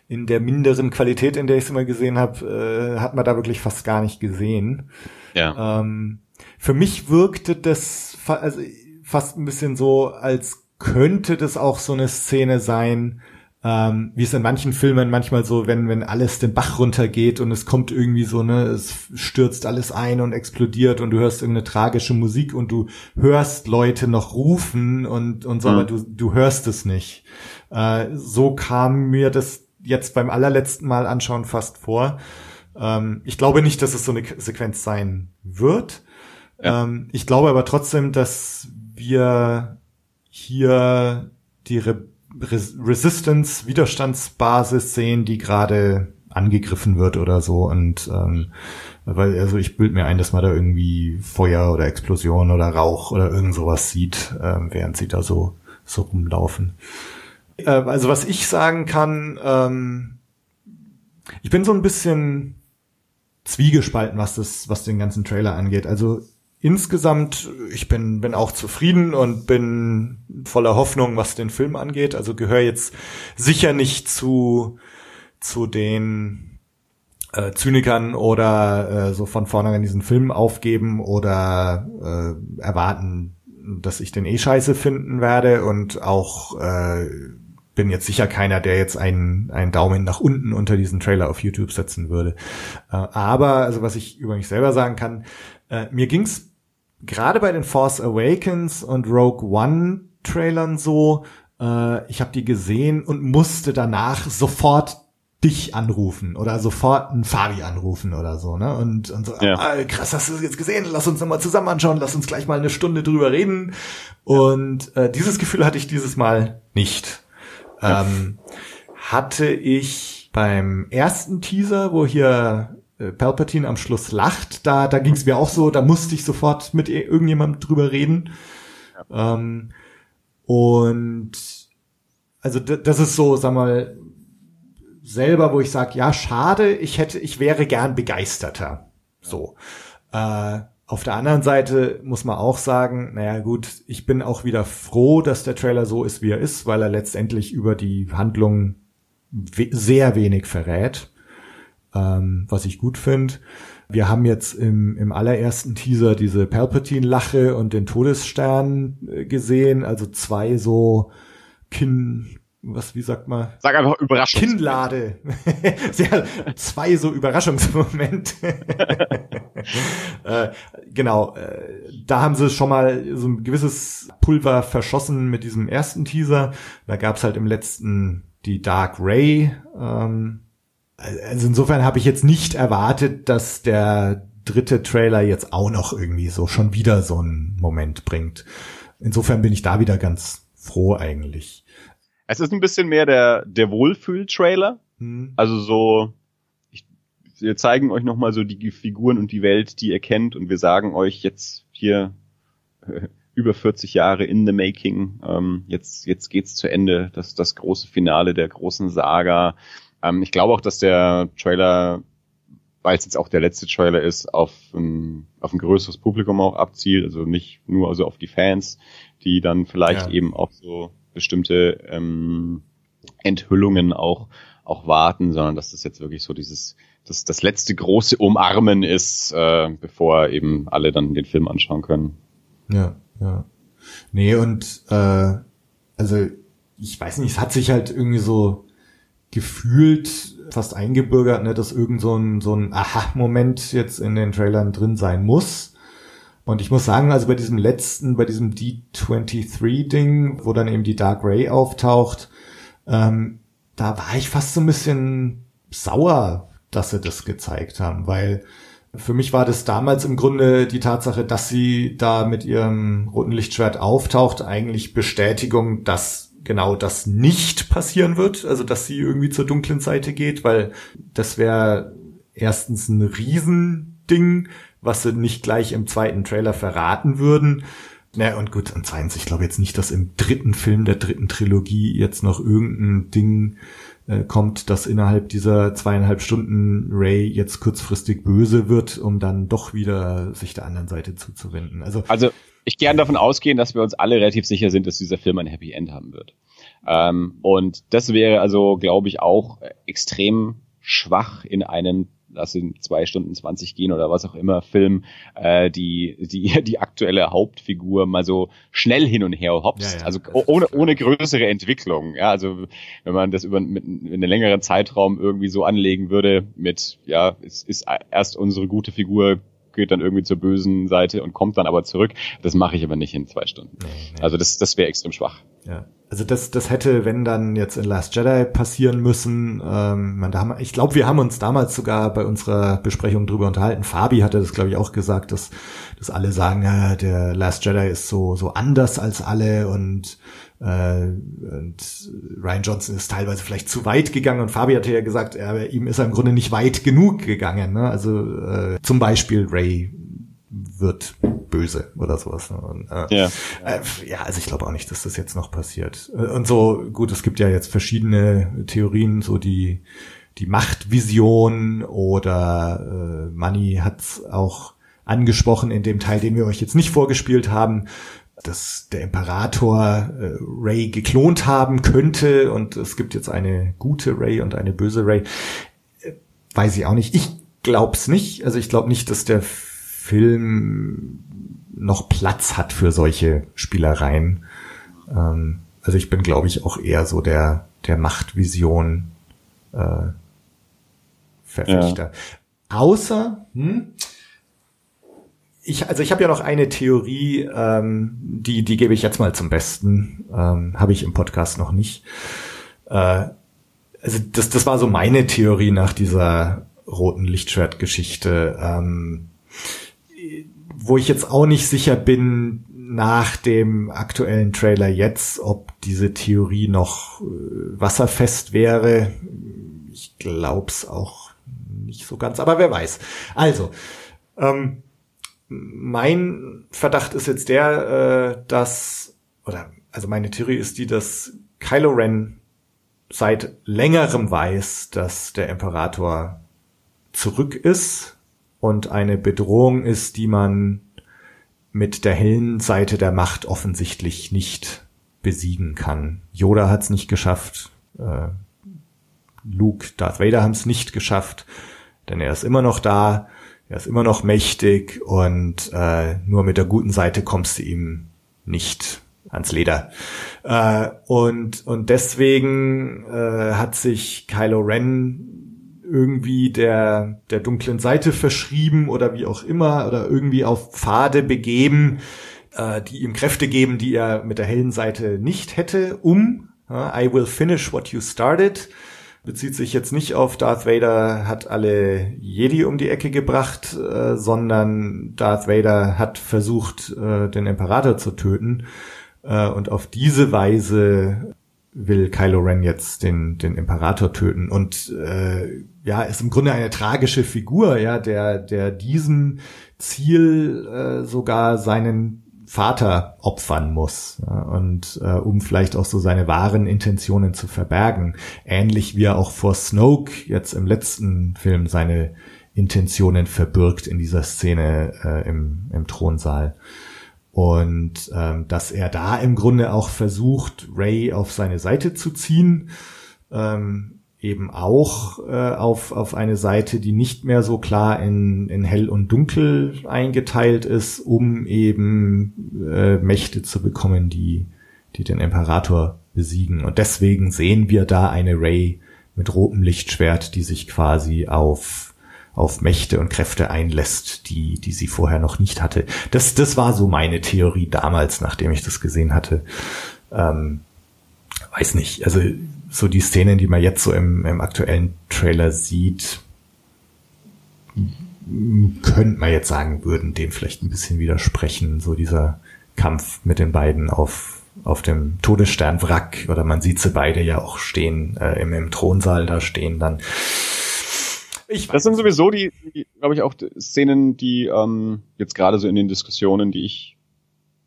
in der minderen Qualität, in der ich es immer gesehen habe, äh, hat man da wirklich fast gar nicht gesehen. Ja. Ähm, für mich wirkte das also fast ein bisschen so, als könnte das auch so eine Szene sein, ähm, wie es in manchen Filmen manchmal so, wenn, wenn alles den Bach runtergeht und es kommt irgendwie so, ne, es stürzt alles ein und explodiert und du hörst irgendeine tragische Musik und du hörst Leute noch rufen und, und so, mhm. aber du, du hörst es nicht. Äh, so kam mir das jetzt beim allerletzten Mal anschauen fast vor. Ähm, ich glaube nicht, dass es so eine Sequenz sein wird. Ähm, ich glaube aber trotzdem, dass wir hier die Re Res Resistance Widerstandsbasis sehen, die gerade angegriffen wird oder so und ähm, weil also ich bild mir ein, dass man da irgendwie Feuer oder Explosion oder Rauch oder irgend sowas sieht, äh, während sie da so so rumlaufen. Äh, also was ich sagen kann, ähm, ich bin so ein bisschen zwiegespalten, was das, was den ganzen Trailer angeht. Also insgesamt, ich bin, bin auch zufrieden und bin voller Hoffnung, was den Film angeht. Also gehöre jetzt sicher nicht zu, zu den äh, Zynikern oder äh, so von vornherein diesen Film aufgeben oder äh, erwarten, dass ich den eh scheiße finden werde und auch äh, bin jetzt sicher keiner, der jetzt einen, einen Daumen nach unten unter diesen Trailer auf YouTube setzen würde. Äh, aber, also was ich über mich selber sagen kann, äh, mir ging's gerade bei den Force Awakens und Rogue One Trailern so, äh, ich habe die gesehen und musste danach sofort dich anrufen oder sofort einen Fabi anrufen oder so, ne? Und, und so, Ja. ah, krass, hast du das jetzt gesehen? Lass uns nochmal zusammen anschauen, lass uns gleich mal eine Stunde drüber reden. Und äh, dieses Gefühl hatte ich dieses Mal nicht. Ähm, hatte ich beim ersten Teaser, wo hier Palpatine am Schluss lacht, da, da ging es mir auch so, da musste ich sofort mit irgendjemandem drüber reden. Ähm, und also das ist so, sag mal, selber, wo ich sage, ja, schade, ich hätte, ich wäre gern begeisterter. So. Äh, auf der anderen Seite muss man auch sagen, naja gut, ich bin auch wieder froh, dass der Trailer so ist, wie er ist, weil er letztendlich über die Handlung we sehr wenig verrät, ähm, was ich gut finde. Wir haben jetzt im, im allerersten Teaser diese Palpatine-Lache und den Todesstern äh, gesehen, also zwei so Kinn, was, wie sagt man? Sag einfach Überraschung. Kinnlade. Zwei so Überraschungsmomente. äh, genau, äh, da haben sie schon mal so ein gewisses Pulver verschossen mit diesem ersten Teaser. Da gab's halt im letzten die Dark Ray. Ähm, also insofern habe ich jetzt nicht erwartet, dass der dritte Trailer jetzt auch noch irgendwie so schon wieder so einen Moment bringt. Insofern bin ich da wieder ganz froh eigentlich. Es ist ein bisschen mehr der, der Wohlfühl-Trailer. Hm. Also so, ich, wir zeigen euch nochmal so die Figuren und die Welt, die ihr kennt und wir sagen euch jetzt hier äh, über 40 Jahre in the making, ähm, jetzt, jetzt geht's zu Ende, das, das große Finale der großen Saga. Ähm, ich glaube auch, dass der Trailer, weil es jetzt auch der letzte Trailer ist, auf ein, auf ein größeres Publikum auch abzielt, also nicht nur also auf die Fans, die dann vielleicht Ja. eben auch so bestimmte ähm, Enthüllungen auch auch warten, sondern dass das jetzt wirklich so dieses das, das letzte große Umarmen ist, äh, bevor eben alle dann den Film anschauen können. Ja, ja. Nee, und äh, also ich weiß nicht, es hat sich halt irgendwie so gefühlt fast eingebürgert, ne, dass irgend so ein, so ein Aha-Moment jetzt in den Trailern drin sein muss. Und ich muss sagen, also bei diesem letzten, bei diesem D23-Ding, wo dann eben die Dark Ray auftaucht, ähm, da war ich fast so ein bisschen sauer, dass sie das gezeigt haben, weil für mich war das damals im Grunde die Tatsache, dass sie da mit ihrem roten Lichtschwert auftaucht, eigentlich Bestätigung, dass genau das nicht passieren wird, also dass sie irgendwie zur dunklen Seite geht, weil das wäre erstens ein Riesending, was sie nicht gleich im zweiten Trailer verraten würden. Na und gut, und zweitens, ich glaube jetzt nicht, dass im dritten Film der dritten Trilogie jetzt noch irgendein Ding äh, kommt, dass innerhalb dieser zweieinhalb Stunden Ray jetzt kurzfristig böse wird, um dann doch wieder sich der anderen Seite zuzuwenden. Also Also ich gern davon ausgehen, dass wir uns alle relativ sicher sind, dass dieser Film ein Happy End haben wird. Ähm, und das wäre also, glaube ich, auch extrem schwach in einem lass in zwei Stunden 20 gehen oder was auch immer, Film, äh, die, die, die aktuelle Hauptfigur mal so schnell hin und her hopst. Ja, ja, also das ohne, ohne größere Entwicklung. Ja, also wenn man das über mit, mit einem längeren Zeitraum irgendwie so anlegen würde, mit, ja, es ist erst unsere gute Figur geht dann irgendwie zur bösen Seite und kommt dann aber zurück. Das mache ich aber nicht in zwei Stunden. Nee, nee. Also das, das wäre extrem schwach. Ja. Also das, das hätte, wenn dann jetzt in Last Jedi passieren müssen. Ähm, man, da haben, ich glaube, wir haben uns damals sogar bei unserer Besprechung drüber unterhalten. Fabi hatte das, glaube ich, auch gesagt, dass, dass alle sagen, ja, der Last Jedi ist so, so anders als alle und, äh, und Ryan Johnson ist teilweise vielleicht zu weit gegangen und Fabi hatte ja gesagt, er, ihm ist er im Grunde nicht weit genug gegangen. Ne? Also äh, zum Beispiel Ray wird böse oder sowas. Ne? Und, äh, Ja. äh, ja, also ich glaube auch nicht, dass das jetzt noch passiert. Und so, gut, es gibt ja jetzt verschiedene Theorien, so die, die Machtvision oder äh, Money hat's auch angesprochen in dem Teil, den wir euch jetzt nicht vorgespielt haben, dass der Imperator äh, Ray geklont haben könnte und es gibt jetzt eine gute Ray und eine böse Ray. Äh, weiß ich auch nicht. Ich glaub's nicht. Also ich glaube nicht, dass der Film noch Platz hat für solche Spielereien. Ähm, also ich bin, glaube ich, auch eher so der, der Machtvision äh, Verfechter. Außer, hm, ich, also ich habe ja noch eine Theorie, ähm, die, die gebe ich jetzt mal zum Besten. Ähm, habe ich im Podcast noch nicht. Äh, also das, das war so meine Theorie nach dieser roten Lichtschwertgeschichte, ähm, wo ich jetzt auch nicht sicher bin nach dem aktuellen Trailer jetzt, ob diese Theorie noch äh, wasserfest wäre. Ich glaub's auch nicht so ganz, aber wer weiß. Also, ähm, mein Verdacht ist jetzt der, äh, dass, oder also meine Theorie ist die, dass Kylo Ren seit längerem weiß, dass der Imperator zurück ist und eine Bedrohung ist, die man mit der hellen Seite der Macht offensichtlich nicht besiegen kann. Yoda hat es nicht geschafft, äh, Luke, Darth Vader haben es nicht geschafft, denn er ist immer noch da, er ist immer noch mächtig und äh, nur mit der guten Seite kommst du ihm nicht ans Leder. Äh, und, und deswegen äh, hat sich Kylo Ren irgendwie der, der dunklen Seite verschrieben oder wie auch immer oder irgendwie auf Pfade begeben, äh, die ihm Kräfte geben, die er mit der hellen Seite nicht hätte, um I will finish what you started bezieht sich jetzt nicht auf Darth Vader hat alle Jedi um die Ecke gebracht, äh, sondern Darth Vader hat versucht, äh, den Imperator zu töten. Äh, und auf diese Weise will Kylo Ren jetzt den, den Imperator töten. Und äh, ja, ist im Grunde eine tragische Figur, ja, der, der diesem Ziel äh, sogar seinen Vater opfern muss und äh, um vielleicht auch so seine wahren Intentionen zu verbergen. Ähnlich wie er auch vor Snoke jetzt im letzten Film seine Intentionen verbirgt in dieser Szene äh, im, im Thronsaal. Und ähm, dass er da im Grunde auch versucht, Ray auf seine Seite zu ziehen, ähm, eben auch äh, auf, auf eine Seite, die nicht mehr so klar in, in hell und dunkel eingeteilt ist, um eben äh, Mächte zu bekommen, die, die den Imperator besiegen. Und deswegen sehen wir da eine Ray mit rotem Lichtschwert, die sich quasi auf auf Mächte und Kräfte einlässt, die, die sie vorher noch nicht hatte. Das, das war so meine Theorie damals, nachdem ich das gesehen hatte. Ähm, weiß nicht, also so die Szenen, die man jetzt so im, im aktuellen Trailer sieht, könnte man jetzt sagen, würden dem vielleicht ein bisschen widersprechen. So dieser Kampf mit den beiden auf, auf dem Todessternwrack oder man sieht sie beide ja auch stehen, äh, im, im Thronsaal da stehen dann. Ich das sind sowieso die, die glaube ich, auch Szenen, die ähm, jetzt gerade so in den Diskussionen, die ich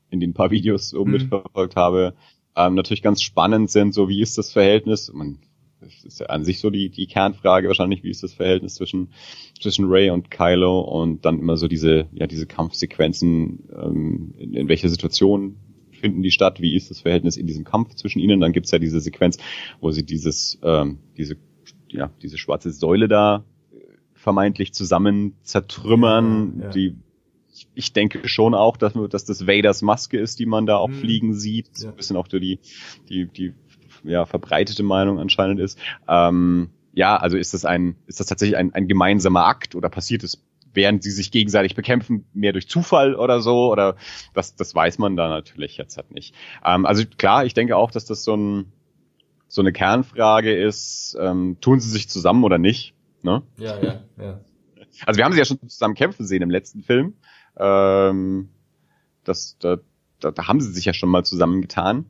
in den paar Videos so mhm. mitverfolgt habe, ähm, natürlich ganz spannend sind, so wie ist das Verhältnis, man, das ist ja an sich so die, die Kernfrage wahrscheinlich, wie ist das Verhältnis zwischen, zwischen Ray und Kylo und dann immer so diese, ja, diese Kampfsequenzen, ähm, in, in welcher Situation finden die statt, wie ist das Verhältnis in diesem Kampf zwischen ihnen, dann gibt's ja diese Sequenz, wo sie dieses, ähm, diese, ja, diese schwarze Säule da äh, vermeintlich zusammen zertrümmern, ja. die ich denke schon auch, dass, dass das Vaders Maske ist, die man da auch hm. fliegen sieht. So ein bisschen auch die, die, die ja, verbreitete Meinung anscheinend ist. Ähm, ja, also ist das ein, ist das tatsächlich ein, ein gemeinsamer Akt oder passiert es, während sie sich gegenseitig bekämpfen, mehr durch Zufall oder so? Oder das, das weiß man da natürlich jetzt halt nicht. Ähm, also klar, ich denke auch, dass das so ein so eine Kernfrage ist, ähm, tun sie sich zusammen oder nicht? Ne? Ja, ja, ja. Also wir haben sie ja schon zusammen kämpfen sehen im letzten Film. Ähm, das, da, da, da haben sie sich ja schon mal zusammengetan.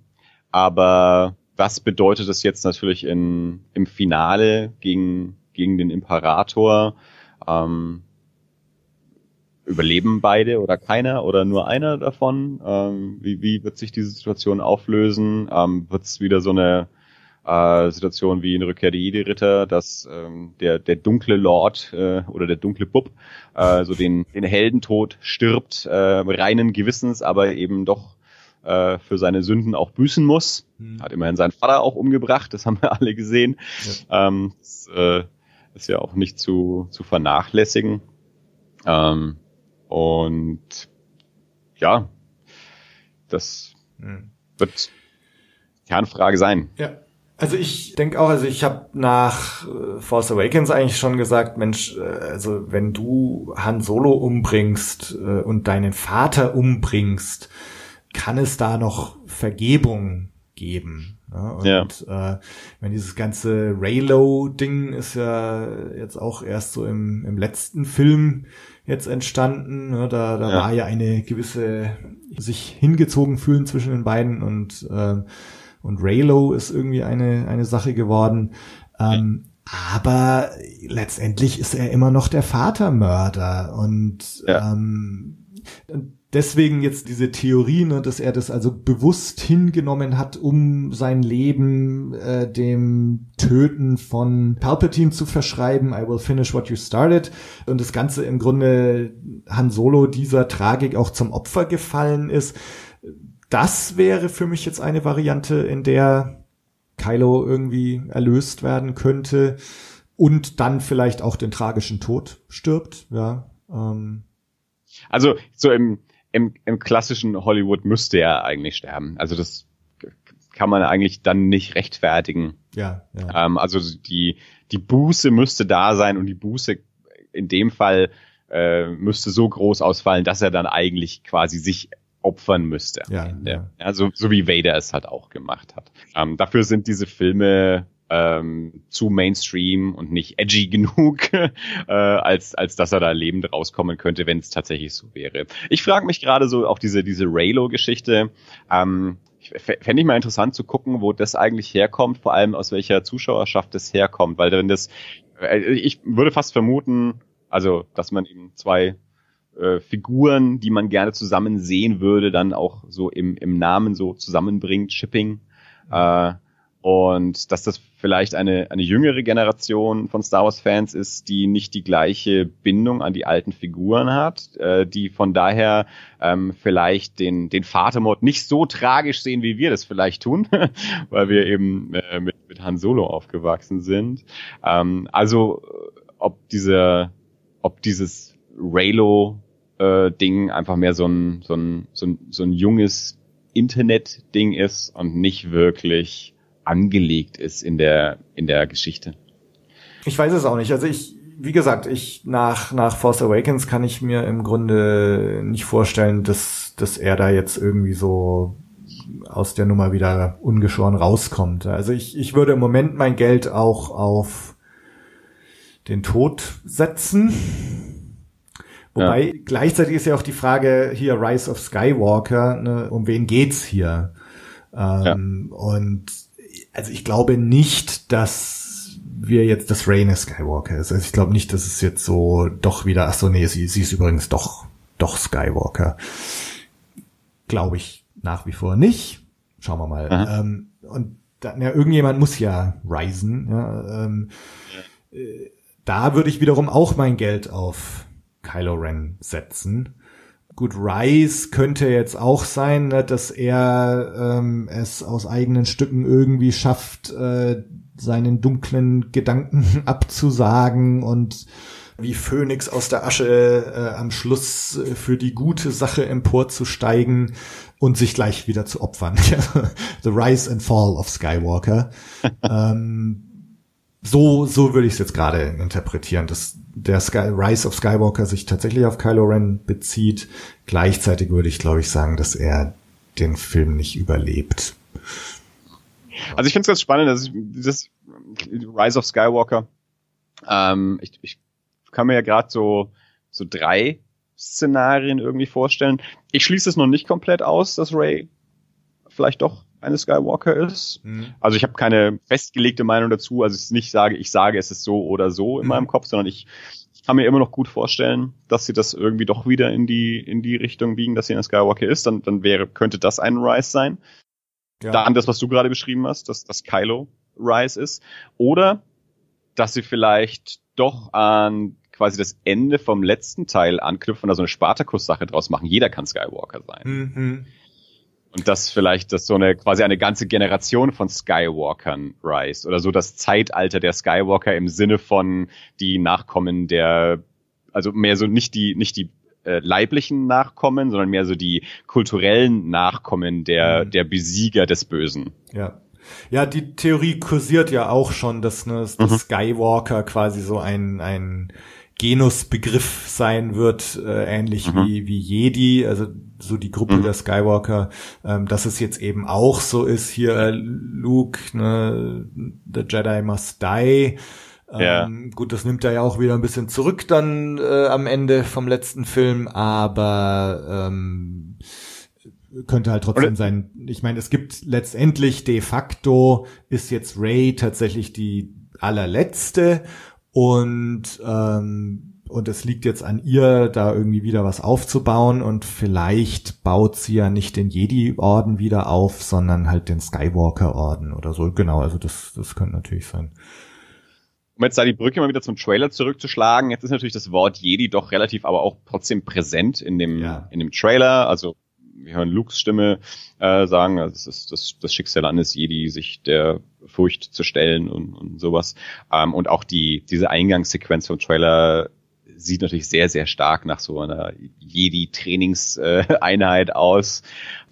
Aber was bedeutet das jetzt natürlich in, im Finale gegen, gegen den Imperator? Ähm, überleben beide oder keiner oder nur einer davon? Ähm, wie, wie wird sich diese Situation auflösen? Ähm, wird es wieder so eine äh, Situation wie in Rückkehr der Jedi-Ritter, dass ähm, der, der dunkle Lord äh, oder der dunkle Bub äh, so den, den Heldentod stirbt, äh, reinen Gewissens, aber eben doch äh, für seine Sünden auch büßen muss. Mhm. Hat immerhin seinen Vater auch umgebracht, das haben wir alle gesehen. Ja. Ähm, das, äh, ist ja auch nicht zu, zu vernachlässigen. Ähm, und ja, das mhm. wird Kernfrage sein. Ja. Also ich denke auch, also ich habe nach äh, Force Awakens eigentlich schon gesagt, Mensch, äh, also wenn du Han Solo umbringst äh, und deinen Vater umbringst, kann es da noch Vergebung geben. Ja, und ja. äh, wenn dieses ganze Raylo-Ding ist ja jetzt auch erst so im, im letzten Film jetzt entstanden. Ne? Da, da ja. war ja eine gewisse sich hingezogen fühlen zwischen den beiden und äh, und Raylo ist irgendwie eine, eine Sache geworden. Ähm, aber letztendlich ist er immer noch der Vatermörder und ja. ähm, deswegen jetzt diese Theorie, ne, dass er das also bewusst hingenommen hat, um sein Leben äh, dem Töten von Palpatine zu verschreiben. I will finish what you started. Und das Ganze im Grunde Han Solo dieser Tragik auch zum Opfer gefallen ist das wäre für mich jetzt eine Variante, in der Kylo irgendwie erlöst werden könnte und dann vielleicht auch den tragischen Tod stirbt, ja. Ähm. Also so im, im, im klassischen Hollywood müsste er eigentlich sterben. Also das kann man eigentlich dann nicht rechtfertigen. Ja. ja. Ähm, also die die Buße müsste da sein und die Buße in dem Fall äh, müsste so groß ausfallen, dass er dann eigentlich quasi sich opfern müsste. Ja, ja. ja so, so wie Vader es halt auch gemacht hat. Ähm, dafür sind diese Filme ähm, zu Mainstream und nicht edgy genug, äh, als, als dass er da lebend rauskommen könnte, wenn es tatsächlich so wäre. Ich frage mich gerade so auch diese, diese Raylo-Geschichte. Ähm, Fände ich mal interessant zu gucken, wo das eigentlich herkommt, vor allem aus welcher Zuschauerschaft das herkommt, weil wenn das, äh, ich würde fast vermuten, also, dass man eben zwei äh, Figuren, die man gerne zusammen sehen würde, dann auch so im, im Namen so zusammenbringt, Shipping. Äh, und dass das vielleicht eine, eine jüngere Generation von Star Wars-Fans ist, die nicht die gleiche Bindung an die alten Figuren hat, äh, die von daher ähm, vielleicht den, den Vatermord nicht so tragisch sehen, wie wir das vielleicht tun, weil wir eben äh, mit, mit Han Solo aufgewachsen sind. Ähm, also ob diese, ob dieses Raylo äh, Ding einfach mehr so ein, so ein, so ein, so ein junges Internet-Ding ist und nicht wirklich angelegt ist in der, in der Geschichte. Ich weiß es auch nicht. Also ich, wie gesagt, ich nach, nach Force Awakens kann ich mir im Grunde nicht vorstellen, dass, dass er da jetzt irgendwie so aus der Nummer wieder ungeschoren rauskommt. Also ich, ich würde im Moment mein Geld auch auf den Tod setzen Wobei ja. gleichzeitig ist ja auch die Frage hier Rise of Skywalker, ne, um wen geht's hier? Ähm, ja. Und also ich glaube nicht, dass wir jetzt das of Skywalker ist. Also ich glaube nicht, dass es jetzt so doch wieder, ach so, nee, sie, sie ist übrigens doch, doch Skywalker. Glaube ich nach wie vor nicht. Schauen wir mal. Ähm, und dann, ja, irgendjemand muss ja risen. Ja, ähm, ja. Äh, da würde ich wiederum auch mein Geld auf Kylo Ren setzen. Gut, Rice könnte jetzt auch sein, ne, dass er ähm, es aus eigenen Stücken irgendwie schafft, äh, seinen dunklen Gedanken abzusagen und wie Phönix aus der Asche äh, am Schluss äh, für die gute Sache emporzusteigen und sich gleich wieder zu opfern. The Rise and Fall of Skywalker. ähm, so, so würde ich es jetzt gerade interpretieren, dass der Sky, Rise of Skywalker sich tatsächlich auf Kylo Ren bezieht. Gleichzeitig würde ich, glaube ich, sagen, dass er den Film nicht überlebt. Also ich finde es ganz spannend, dass ich, dieses Rise of Skywalker, ähm, ich, ich kann mir ja gerade so, so drei Szenarien irgendwie vorstellen. Ich schließe es noch nicht komplett aus, dass Ray vielleicht doch eine Skywalker ist. Mhm. Also ich habe keine festgelegte Meinung dazu. Also ich nicht sage, ich sage, es ist so oder so in mhm. meinem Kopf, sondern ich, ich kann mir immer noch gut vorstellen, dass sie das irgendwie doch wieder in die in die Richtung biegen, dass sie eine Skywalker ist. Dann, dann wäre könnte das ein Rise sein. Ja. Dann das, was du gerade beschrieben hast, dass das Kylo Rise ist. Oder dass sie vielleicht doch an quasi das Ende vom letzten Teil anknüpfen, also eine Spartacus-Sache draus machen. Jeder kann Skywalker sein. Mhm. Und dass vielleicht das so eine quasi eine ganze Generation von Skywalkern rise oder so das Zeitalter der Skywalker im Sinne von die Nachkommen der, also mehr so nicht die, nicht die äh, leiblichen Nachkommen, sondern mehr so die kulturellen Nachkommen der, mhm. der Besieger des Bösen. Ja. Ja, die Theorie kursiert ja auch schon, dass, ne, dass Mhm. Skywalker quasi so ein, ein Genusbegriff sein wird, äh, ähnlich Mhm. wie, wie Jedi, also so die Gruppe Mhm. der Skywalker, ähm, dass es jetzt eben auch so ist, hier äh, Luke, ne, the Jedi must die. Ja. Ähm, gut, das nimmt er ja auch wieder ein bisschen zurück dann äh, am Ende vom letzten Film, aber ähm, könnte halt trotzdem sein. Ich meine, es gibt letztendlich de facto ist jetzt Ray tatsächlich die allerletzte und ähm, und es liegt jetzt an ihr, da irgendwie wieder was aufzubauen und vielleicht baut sie ja nicht den Jedi-Orden wieder auf, sondern halt den Skywalker-Orden oder so. Genau, also das, das könnte natürlich sein. Um jetzt da die Brücke mal wieder zum Trailer zurückzuschlagen, jetzt ist natürlich das Wort Jedi doch relativ, aber auch trotzdem präsent in dem, Ja. in dem Trailer. Also wir hören Lukes Stimme äh, sagen, also es ist das, das Schicksal eines Jedi, sich der Furcht zu stellen und, und sowas. Ähm, und auch die diese Eingangssequenz vom Trailer sieht natürlich sehr, sehr stark nach so einer Jedi-Trainingseinheit aus,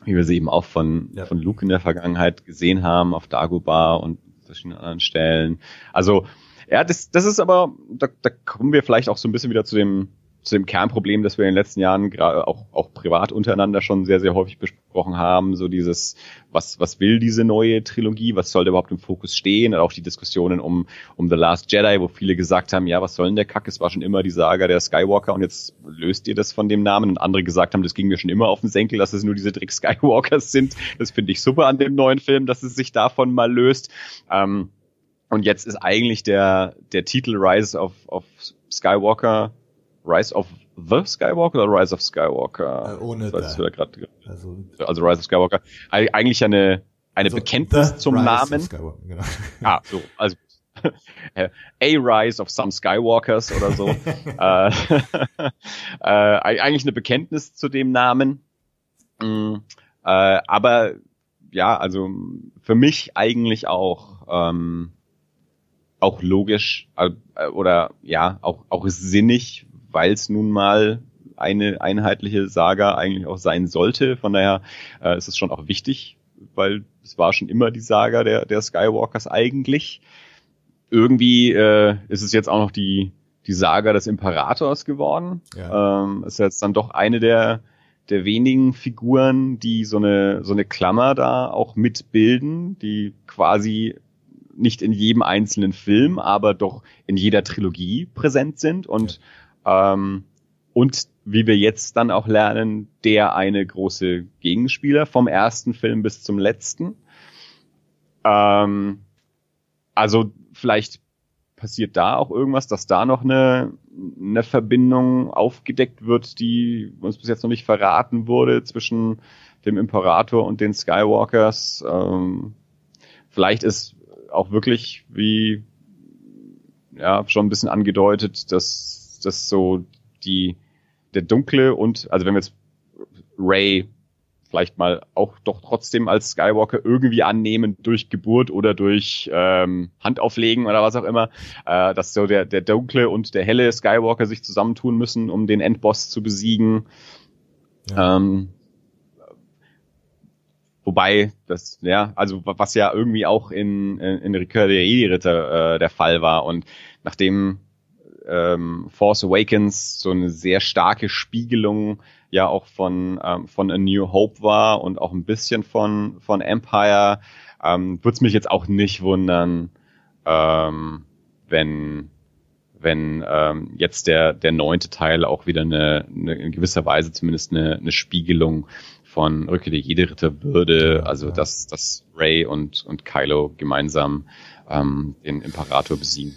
wie wir sie eben auch von, Ja. von Luke in der Vergangenheit gesehen haben, auf Dagobah und verschiedenen anderen Stellen. Also, ja, das, das ist aber, da, da kommen wir vielleicht auch so ein bisschen wieder zu dem, zu dem Kernproblem, das wir in den letzten Jahren auch, auch privat untereinander schon sehr, sehr häufig besprochen haben. So dieses, was, was will diese neue Trilogie? Was soll da überhaupt im Fokus stehen? Und auch die Diskussionen um, um The Last Jedi, wo viele gesagt haben, ja, was soll denn der Kack? Es war schon immer die Saga der Skywalker und jetzt löst ihr das von dem Namen. Und andere gesagt haben, das ging mir schon immer auf den Senkel, dass es nur diese Trick Skywalkers sind. Das finde ich super an dem neuen Film, dass es sich davon mal löst. Ähm, und jetzt ist eigentlich der, der Titel Rise of, of Skywalker, Rise of the Skywalker oder Rise of Skywalker? Äh, ohne Das wieder grad, Also, also Rise of Skywalker. Eig- Eigentlich eine, eine also Bekenntnis the zum Rise Namen. of Skywalker, genau. Ah, so, also A Rise of some Skywalkers oder so. äh, äh, eigentlich eine Bekenntnis zu dem Namen. Mm, äh, aber ja, also für mich eigentlich auch ähm, auch logisch äh, oder ja auch auch sinnig, weil es nun mal eine einheitliche Saga eigentlich auch sein sollte. Von daher äh, ist es schon auch wichtig, weil es war schon immer die Saga der der Skywalkers eigentlich. Irgendwie äh, ist es jetzt auch noch die die Saga des Imperators geworden. Ja. Ähm, ist jetzt dann doch eine der der wenigen Figuren, die so eine so eine Klammer da auch mitbilden, die quasi nicht in jedem einzelnen Film, aber doch in jeder Trilogie präsent sind und ähm, und wie wir jetzt dann auch lernen, der eine große Gegenspieler vom ersten Film bis zum letzten. Ähm, also vielleicht passiert da auch irgendwas, dass da noch eine, eine Verbindung aufgedeckt wird, die uns bis jetzt noch nicht verraten wurde zwischen dem Imperator und den Skywalkers. Ähm, vielleicht ist auch wirklich, wie ja schon ein bisschen angedeutet, dass dass so die der dunkle und also wenn wir jetzt Ray vielleicht mal auch doch trotzdem als Skywalker irgendwie annehmen durch Geburt oder durch ähm, Handauflegen oder was auch immer, äh, dass so der der dunkle und der helle Skywalker sich zusammentun müssen, um den Endboss zu besiegen. Ja. Ähm, wobei das ja also was ja irgendwie auch in in, in Rückkehr der Jedi-Ritter äh, der Fall war und nachdem ähm, Force Awakens so eine sehr starke Spiegelung ja auch von ähm, von A New Hope war und auch ein bisschen von von Empire, ähm, würde es mich jetzt auch nicht wundern, ähm, wenn wenn ähm, jetzt der der neunte Teil auch wieder eine, eine in gewisser Weise zumindest eine, eine Spiegelung von Rückkehr der Jedi-Ritter würde, also ja. dass dass Ray und und Kylo gemeinsam ähm, den Imperator besiegen.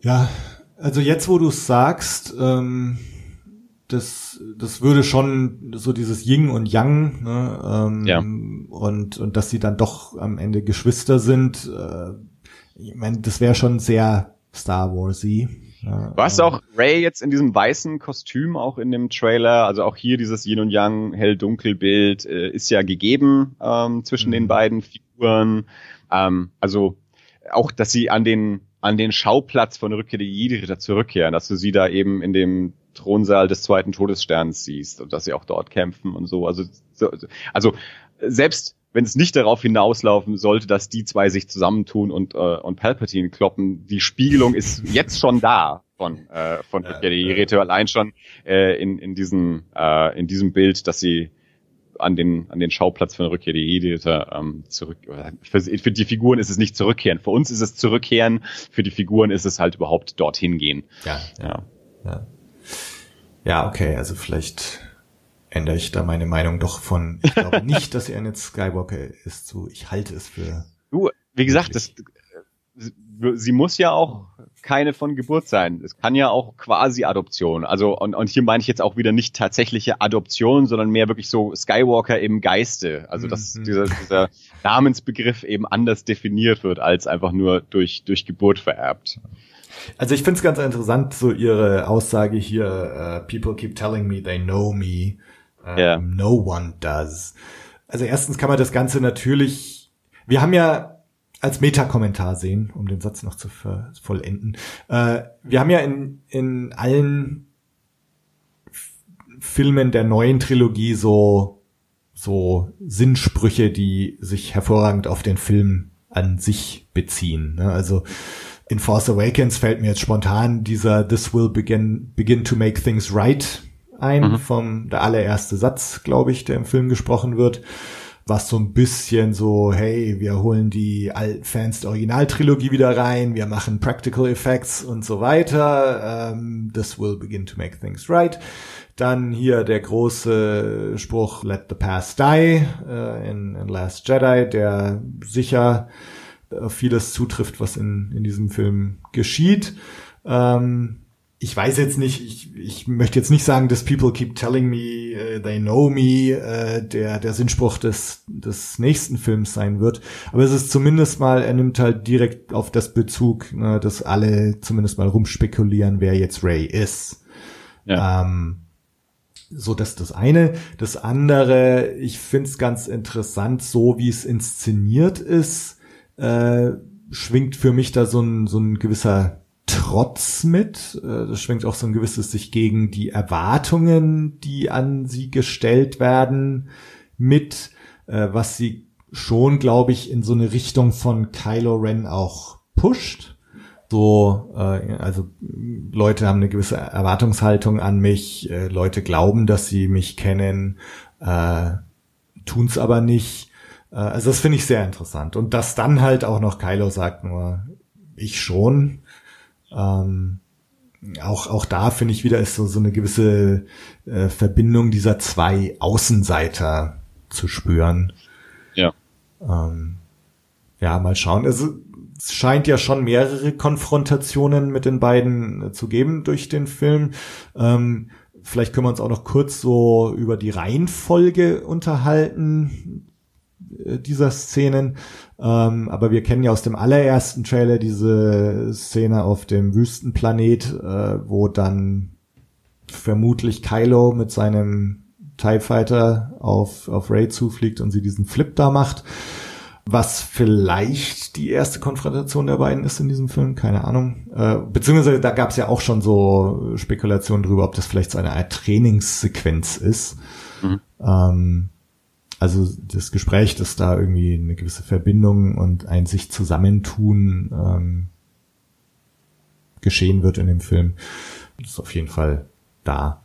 Ja, also jetzt, wo du es sagst, ähm, das, das würde schon so dieses Yin und Yang, ne, ähm, Ja. und, und dass sie dann doch am Ende Geschwister sind, äh, ich meine, das wäre schon sehr Star Warsy. Ja, Du hast ähm, auch Ray jetzt in diesem weißen Kostüm auch in dem Trailer, also auch hier dieses Yin und Yang, hell-dunkel-Bild äh, ist ja gegeben ähm, zwischen Mhm. den beiden Figuren. Ähm, also auch, dass sie an den an den Schauplatz von Rückkehr der Jedi-Ritter zurückkehren, dass du sie da eben in dem Thronsaal des zweiten Todessterns siehst und dass sie auch dort kämpfen und so. Also, so, also selbst wenn es nicht darauf hinauslaufen sollte, dass die zwei sich zusammentun und, äh, und Palpatine kloppen, die Spiegelung ist jetzt schon da von, äh, von Rückkehr der Jedi-Ritter, allein schon äh, in, in, diesem, äh, in diesem Bild, dass sie an den, an den Schauplatz von Rückkehr der Jedi-Ritter ähm, zurück. Für, für die Figuren ist es nicht zurückkehren. Für uns ist es zurückkehren. Für die Figuren ist es halt überhaupt dorthin gehen. Ja, ja. Ja, ja okay, also vielleicht ändere ich da meine Meinung doch von, ich glaube nicht, dass er jetzt Skywalker ist, zu, ich halte es für. Du, wie gesagt, das, sie muss ja auch keine von Geburt sein. Es kann ja auch quasi Adoption. Also, und, und hier meine ich jetzt auch wieder nicht tatsächliche Adoption, sondern mehr wirklich so Skywalker im Geiste. Also, dass mhm. dieser, dieser Namensbegriff eben anders definiert wird, als einfach nur durch, durch Geburt vererbt. Also ich finde es ganz interessant, so ihre Aussage hier, uh, people keep telling me they know me, um, yeah. no one does. Also erstens kann man das Ganze natürlich, wir haben ja als Metakommentar sehen, um den Satz noch zu vollenden. Äh, wir haben ja in, in allen Filmen der neuen Trilogie so, so Sinnsprüche, die sich hervorragend auf den Film an sich beziehen. Ne? Also in Force Awakens fällt mir jetzt spontan dieser This will begin, begin to make things right ein, mhm. vom der allererste Satz, glaube ich, der im Film gesprochen wird was so ein bisschen so, hey, wir holen die Fans der Originaltrilogie wieder rein, wir machen Practical Effects und so weiter. Um, this will begin to make things right. Dann hier der große Spruch Let the Past Die äh, in, in Last Jedi, der sicher äh, vieles zutrifft, was in, in diesem Film geschieht. Ähm, ich weiß jetzt nicht, ich, ich möchte jetzt nicht sagen, dass people keep telling me uh, they know me, uh, der, der Sinnspruch des, des nächsten Films sein wird. Aber es ist zumindest mal, er nimmt halt direkt auf das Bezug, ne, dass alle zumindest mal rumspekulieren, wer jetzt Ray ist. Ja. Ähm, so, das das eine. Das andere, ich find's ganz interessant, so wie es inszeniert ist, äh, schwingt für mich da so ein, so ein gewisser Trotz mit. Äh, das schwingt auch so ein gewisses sich gegen die Erwartungen, die an sie gestellt werden, mit, äh, was sie schon, glaube ich, in so eine Richtung von Kylo Ren auch pusht. So, äh, also Leute haben eine gewisse Erwartungshaltung an mich, Leute glauben, dass sie mich kennen, äh, tun es aber nicht. also das finde ich sehr interessant. Und dass dann halt auch noch Kylo sagt nur, ich schon, ähm, auch, auch da finde ich wieder ist so, so eine gewisse äh, Verbindung dieser zwei Außenseiter zu spüren. Ja. Ähm, ja, mal schauen. Also, es scheint ja schon mehrere Konfrontationen mit den beiden äh, zu geben durch den Film. Ähm, vielleicht können wir uns auch noch kurz so über die Reihenfolge unterhalten dieser Szenen. Ähm, aber wir kennen ja aus dem allerersten Trailer diese Szene auf dem Wüstenplanet, äh, wo dann vermutlich Kylo mit seinem TIE Fighter auf, auf Ray zufliegt und sie diesen Flip da macht. Was vielleicht die erste Konfrontation der beiden ist in diesem Film, keine Ahnung. Äh, beziehungsweise da gab es ja auch schon so Spekulationen drüber, ob das vielleicht so eine Art Trainingssequenz ist. Mhm. Ähm, also das Gespräch, dass da irgendwie eine gewisse Verbindung und ein sich zusammentun ähm, geschehen wird in dem Film, ist auf jeden Fall da.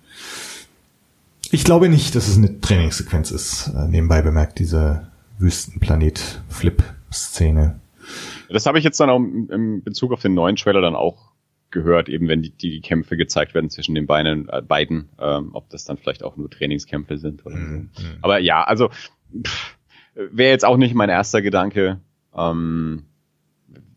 Ich glaube nicht, dass es eine Trainingssequenz ist. Äh, nebenbei bemerkt diese Wüstenplanet-Flip-Szene. Das habe ich jetzt dann auch im Bezug auf den neuen Trailer dann auch gehört, eben wenn die, die Kämpfe gezeigt werden zwischen den beiden, äh, beiden ähm, ob das dann vielleicht auch nur Trainingskämpfe sind oder mhm. so. Aber ja, also wäre jetzt auch nicht mein erster Gedanke. Ähm,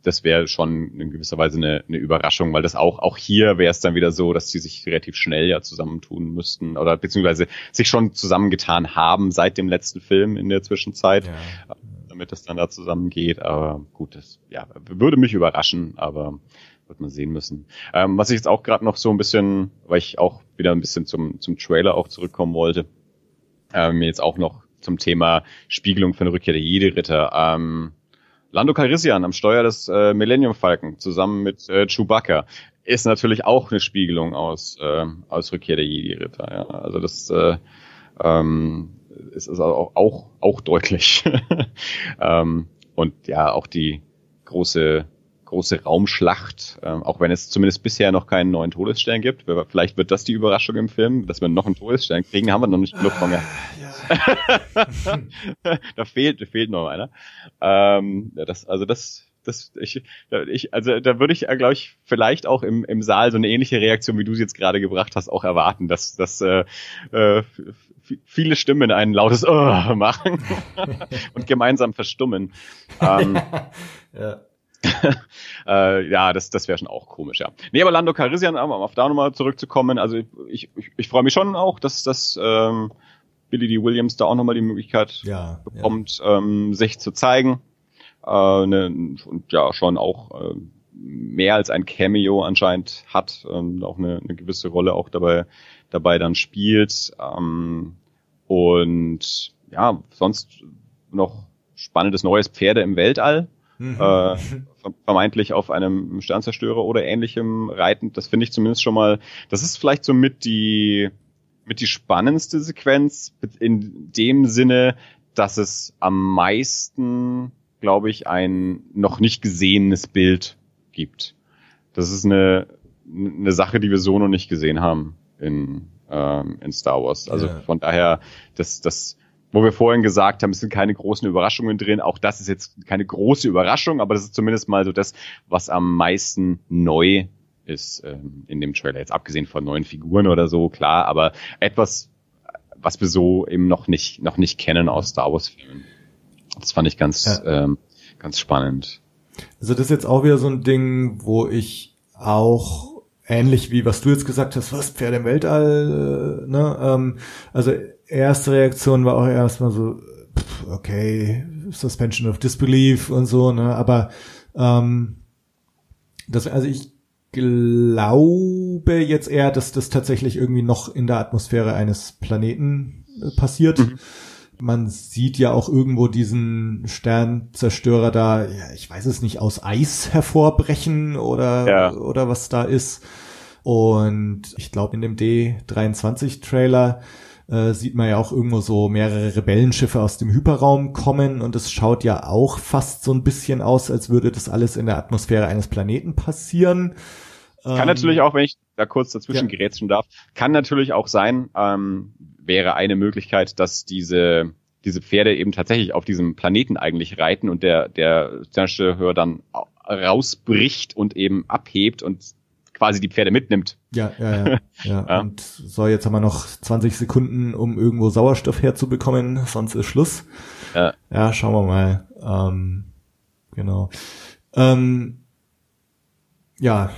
das wäre schon in gewisser Weise eine, eine Überraschung, weil das auch, auch hier wäre es dann wieder so, dass die sich relativ schnell ja zusammentun müssten oder beziehungsweise sich schon zusammengetan haben seit dem letzten Film in der Zwischenzeit, ja. damit es dann da zusammengeht. Aber gut, das ja, würde mich überraschen, aber wird man sehen müssen. Ähm, was ich jetzt auch gerade noch so ein bisschen, weil ich auch wieder ein bisschen zum, zum Trailer auch zurückkommen wollte, äh, mir jetzt auch noch zum Thema Spiegelung von der Rückkehr der Jedi-Ritter. Ähm, Lando Calrissian am Steuer des äh, Millennium Falcon zusammen mit äh, Chewbacca ist natürlich auch eine Spiegelung aus, äh, aus Rückkehr der Jedi-Ritter. Ja. Also das äh, ähm, ist es auch, auch, auch deutlich. ähm, und ja, auch die große große Raumschlacht, ähm, auch wenn es zumindest bisher noch keinen neuen Todesstern gibt. Vielleicht wird das die Überraschung im Film, dass wir noch einen Todesstern kriegen, haben wir noch nicht genug von gehabt. da fehlt, da fehlt noch einer. Ähm, das, also das, das, ich, ich, also da würde ich, glaube ich, vielleicht auch im, im Saal so eine ähnliche Reaktion, wie du sie jetzt gerade gebracht hast, auch erwarten, dass, dass äh, äh, viele Stimmen ein lautes oh machen und gemeinsam verstummen. Ähm, ja. äh, ja, das, das wäre schon auch komisch, ja. Nee, aber Lando Carisian, um auf da nochmal zurückzukommen, also ich, ich, ich freue mich schon auch, dass das ähm, Billy D. Williams da auch nochmal die Möglichkeit ja, bekommt, ja. Ähm, sich zu zeigen. Äh, ne, und ja, schon auch äh, mehr als ein Cameo anscheinend hat, ähm, auch eine, eine gewisse Rolle auch dabei, dabei dann spielt. Ähm, und ja, sonst noch spannendes neues Pferde im Weltall. Mhm. Äh, vermeintlich auf einem Sternzerstörer oder ähnlichem reitend. Das finde ich zumindest schon mal, das ist vielleicht so mit die, mit die spannendste Sequenz in dem Sinne, dass es am meisten, glaube ich, ein noch nicht gesehenes Bild gibt. Das ist eine, eine Sache, die wir so noch nicht gesehen haben in, ähm, in Star Wars. Also ja. von daher, das, das, wo wir vorhin gesagt haben, es sind keine großen Überraschungen drin. Auch das ist jetzt keine große Überraschung, aber das ist zumindest mal so das, was am meisten neu ist ähm, in dem Trailer. Jetzt abgesehen von neuen Figuren oder so, klar, aber etwas, was wir so eben noch nicht, noch nicht kennen aus Star Wars Filmen. Das fand ich ganz, ja. ähm, ganz spannend. Also das ist jetzt auch wieder so ein Ding, wo ich auch ähnlich wie was du jetzt gesagt hast, was Pferde im Weltall, äh, ne? Ähm, also erste Reaktion war auch erstmal so, pff, okay, Suspension of Disbelief und so, ne? Aber ähm, das, also ich glaube jetzt eher, dass das tatsächlich irgendwie noch in der Atmosphäre eines Planeten äh, passiert. Mhm. Man sieht ja auch irgendwo diesen Sternzerstörer da, ja, ich weiß es nicht, aus Eis hervorbrechen oder, ja. oder was da ist. Und ich glaube, in dem D23-Trailer äh, sieht man ja auch irgendwo so mehrere Rebellenschiffe aus dem Hyperraum kommen und es schaut ja auch fast so ein bisschen aus, als würde das alles in der Atmosphäre eines Planeten passieren. Kann ähm, natürlich auch, wenn ich da kurz dazwischen ja. gerätschen darf, kann natürlich auch sein, ähm, wäre eine Möglichkeit, dass diese diese Pferde eben tatsächlich auf diesem Planeten eigentlich reiten und der der Zerstörer dann rausbricht und eben abhebt und quasi die Pferde mitnimmt. Ja, ja, ja. ja. ja. Und so, jetzt haben wir noch 20 Sekunden, um irgendwo Sauerstoff herzubekommen, sonst ist Schluss. Ja, ja schauen wir mal. Ähm, genau. Ähm, ja,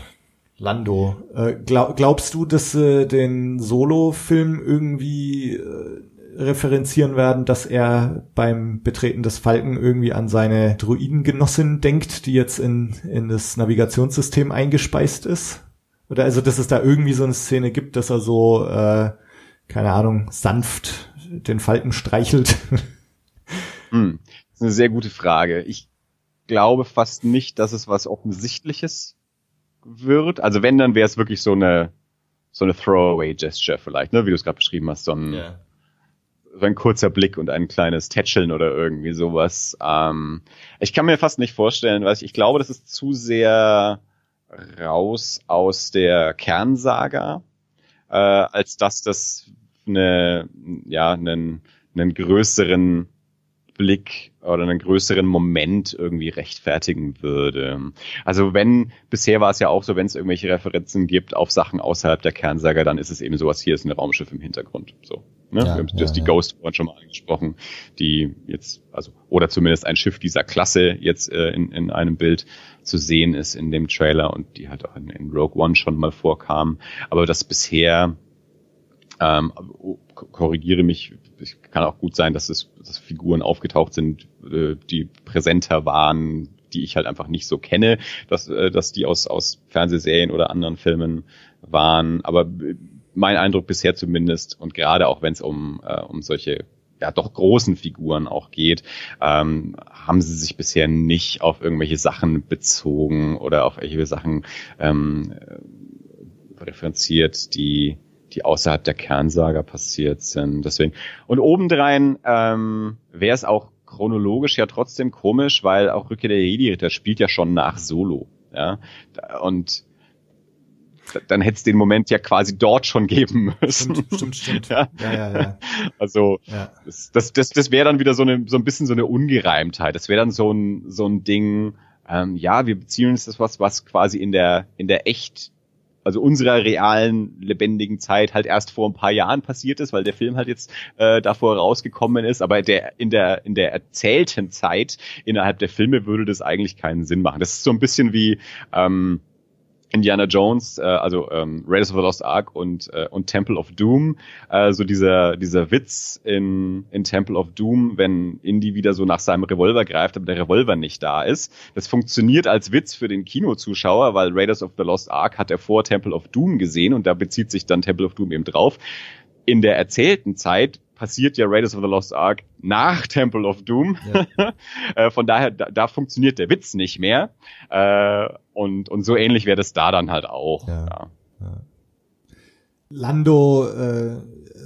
Lando. Äh, glaub, glaubst du, dass äh, den Solo-Film irgendwie äh, referenzieren werden, dass er beim Betreten des Falken irgendwie an seine Druidengenossin denkt, die jetzt in, in das Navigationssystem eingespeist ist? Oder also, dass es da irgendwie so eine Szene gibt, dass er so, äh, keine Ahnung, sanft den Falken streichelt. Hm, das ist eine sehr gute Frage. Ich glaube fast nicht, dass es was Offensichtliches wird. Also wenn, dann wäre es wirklich so eine so eine Throwaway-Gesture vielleicht, ne, wie du es gerade beschrieben hast, so ein, yeah. so ein kurzer Blick und ein kleines Tätscheln oder irgendwie sowas. Ähm, ich kann mir fast nicht vorstellen, weil ich, ich glaube, das ist zu sehr raus aus der Kernsaga, äh, als dass das eine, ja, einen, einen größeren Blick oder einen größeren Moment irgendwie rechtfertigen würde. Also wenn, bisher war es ja auch so, wenn es irgendwelche Referenzen gibt auf Sachen außerhalb der Kernsaga, dann ist es eben sowas, hier ist ein Raumschiff im Hintergrund. So. Ne? Ja, Wir haben ja, das die ja. Ghost vorhin schon mal angesprochen, die jetzt, also, oder zumindest ein Schiff dieser Klasse jetzt äh, in, in einem Bild zu sehen ist in dem Trailer und die halt auch in, in Rogue One schon mal vorkam. Aber das bisher ähm, korrigiere mich, es kann auch gut sein, dass es dass Figuren aufgetaucht sind, äh, die präsenter waren, die ich halt einfach nicht so kenne, dass, äh, dass die aus, aus Fernsehserien oder anderen Filmen waren. Aber äh, mein Eindruck bisher zumindest, und gerade auch wenn es um, um solche ja doch großen Figuren auch geht, ähm, haben sie sich bisher nicht auf irgendwelche Sachen bezogen oder auf irgendwelche Sachen ähm, referenziert, die die außerhalb der Kernsaga passiert sind. Deswegen. Und obendrein ähm, wäre es auch chronologisch ja trotzdem komisch, weil auch Rückkehr der Jedi-Ritter spielt ja schon nach Solo. Ja. Und dann hätte es den Moment ja quasi dort schon geben müssen. Stimmt, stimmt, stimmt. Ja, ja, ja. ja. Also ja. das, das, das, das wäre dann wieder so eine so ein bisschen so eine Ungereimtheit. Das wäre dann so ein so ein Ding. Ähm, ja, wir beziehen uns das was was quasi in der in der echt also unserer realen, lebendigen Zeit halt erst vor ein paar Jahren passiert ist, weil der Film halt jetzt äh, davor rausgekommen ist, aber der in der in der erzählten Zeit innerhalb der Filme würde das eigentlich keinen Sinn machen. Das ist so ein bisschen wie ähm, Indiana Jones, äh, also ähm, Raiders of the Lost Ark und, äh, und Temple of Doom, äh, so dieser, dieser Witz in, in Temple of Doom, wenn Indy wieder so nach seinem Revolver greift, aber der Revolver nicht da ist. Das funktioniert als Witz für den Kinozuschauer, weil Raiders of the Lost Ark hat er vor Temple of Doom gesehen und da bezieht sich dann Temple of Doom eben drauf. In der erzählten Zeit passiert ja Raiders of the Lost Ark nach Temple of Doom. Ja. äh, von daher, da, da, funktioniert der Witz nicht mehr. Äh, und, und so ähnlich wäre das da dann halt auch. Ja. Ja. Lando, äh,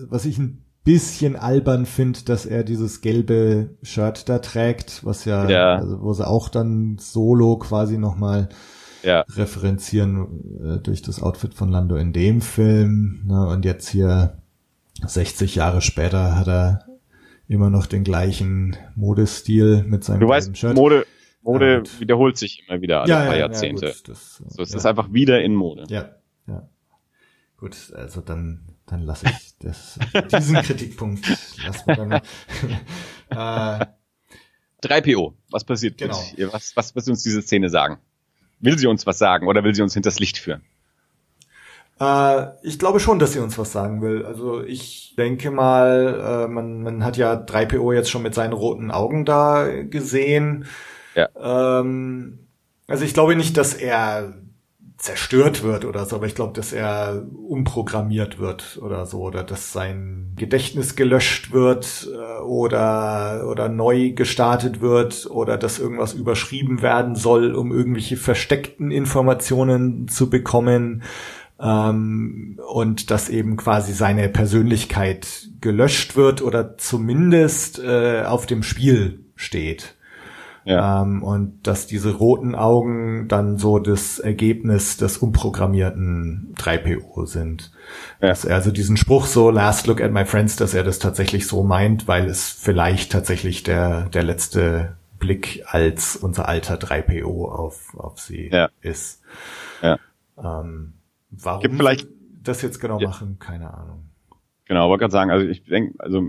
was ich ein bisschen albern finde, dass er dieses gelbe Shirt da trägt, was ja, ja. Also, wo sie auch dann solo quasi nochmal ja. referenzieren äh, durch das Outfit von Lando in dem Film. Ne? Und jetzt hier 60 Jahre später hat er immer noch den gleichen Modestil mit seinem Du weißt, Shirt. Mode, Mode ja, wiederholt sich immer wieder alle ja, paar ja, Jahrzehnte. Ja, gut, das, so, es ist einfach wieder in Mode. Ja, ja. Gut, also dann, dann lasse ich das, diesen Kritikpunkt lassen wir dann äh, 3PO, was passiert? Genau. Was, was, was will uns diese Szene sagen? Will sie uns was sagen oder will sie uns hinters Licht führen? Äh, ich glaube schon, dass sie uns was sagen will. Also ich denke mal, äh, man, man hat ja 3PO jetzt schon mit seinen roten Augen da gesehen. Ja. Ähm, also ich glaube nicht, dass er zerstört wird oder so, aber ich glaube, dass er umprogrammiert wird oder so, oder dass sein Gedächtnis gelöscht wird äh, oder, oder neu gestartet wird oder dass irgendwas überschrieben werden soll, um irgendwelche versteckten Informationen zu bekommen ähm, und dass eben quasi seine Persönlichkeit gelöscht wird oder zumindest äh, auf dem Spiel steht. Ja. Ähm, und dass diese roten Augen dann so das Ergebnis des umprogrammierten 3PO sind. Ja. Dass er also diesen Spruch so, last look at my friends, dass er das tatsächlich so meint, weil es vielleicht tatsächlich der, der letzte Blick als unser alter 3PO auf, auf sie ja. ist. Ja. Ähm, Warum Gibt vielleicht das jetzt genau ja. machen, keine Ahnung. Genau, wollte gerade sagen, also ich denke, also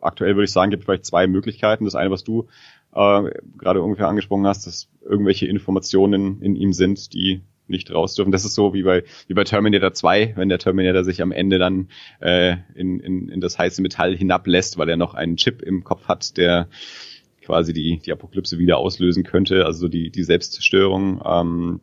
aktuell würde ich sagen, gibt vielleicht zwei Möglichkeiten. Das eine, was du äh, gerade ungefähr angesprochen hast, dass irgendwelche Informationen in ihm sind, die nicht raus dürfen. Das ist so wie bei wie bei Terminator 2, wenn der Terminator sich am Ende dann äh, in, in, in das heiße Metall hinablässt, weil er noch einen Chip im Kopf hat, der quasi die, die Apokalypse wieder auslösen könnte, also die, die Selbstzerstörung. Ähm,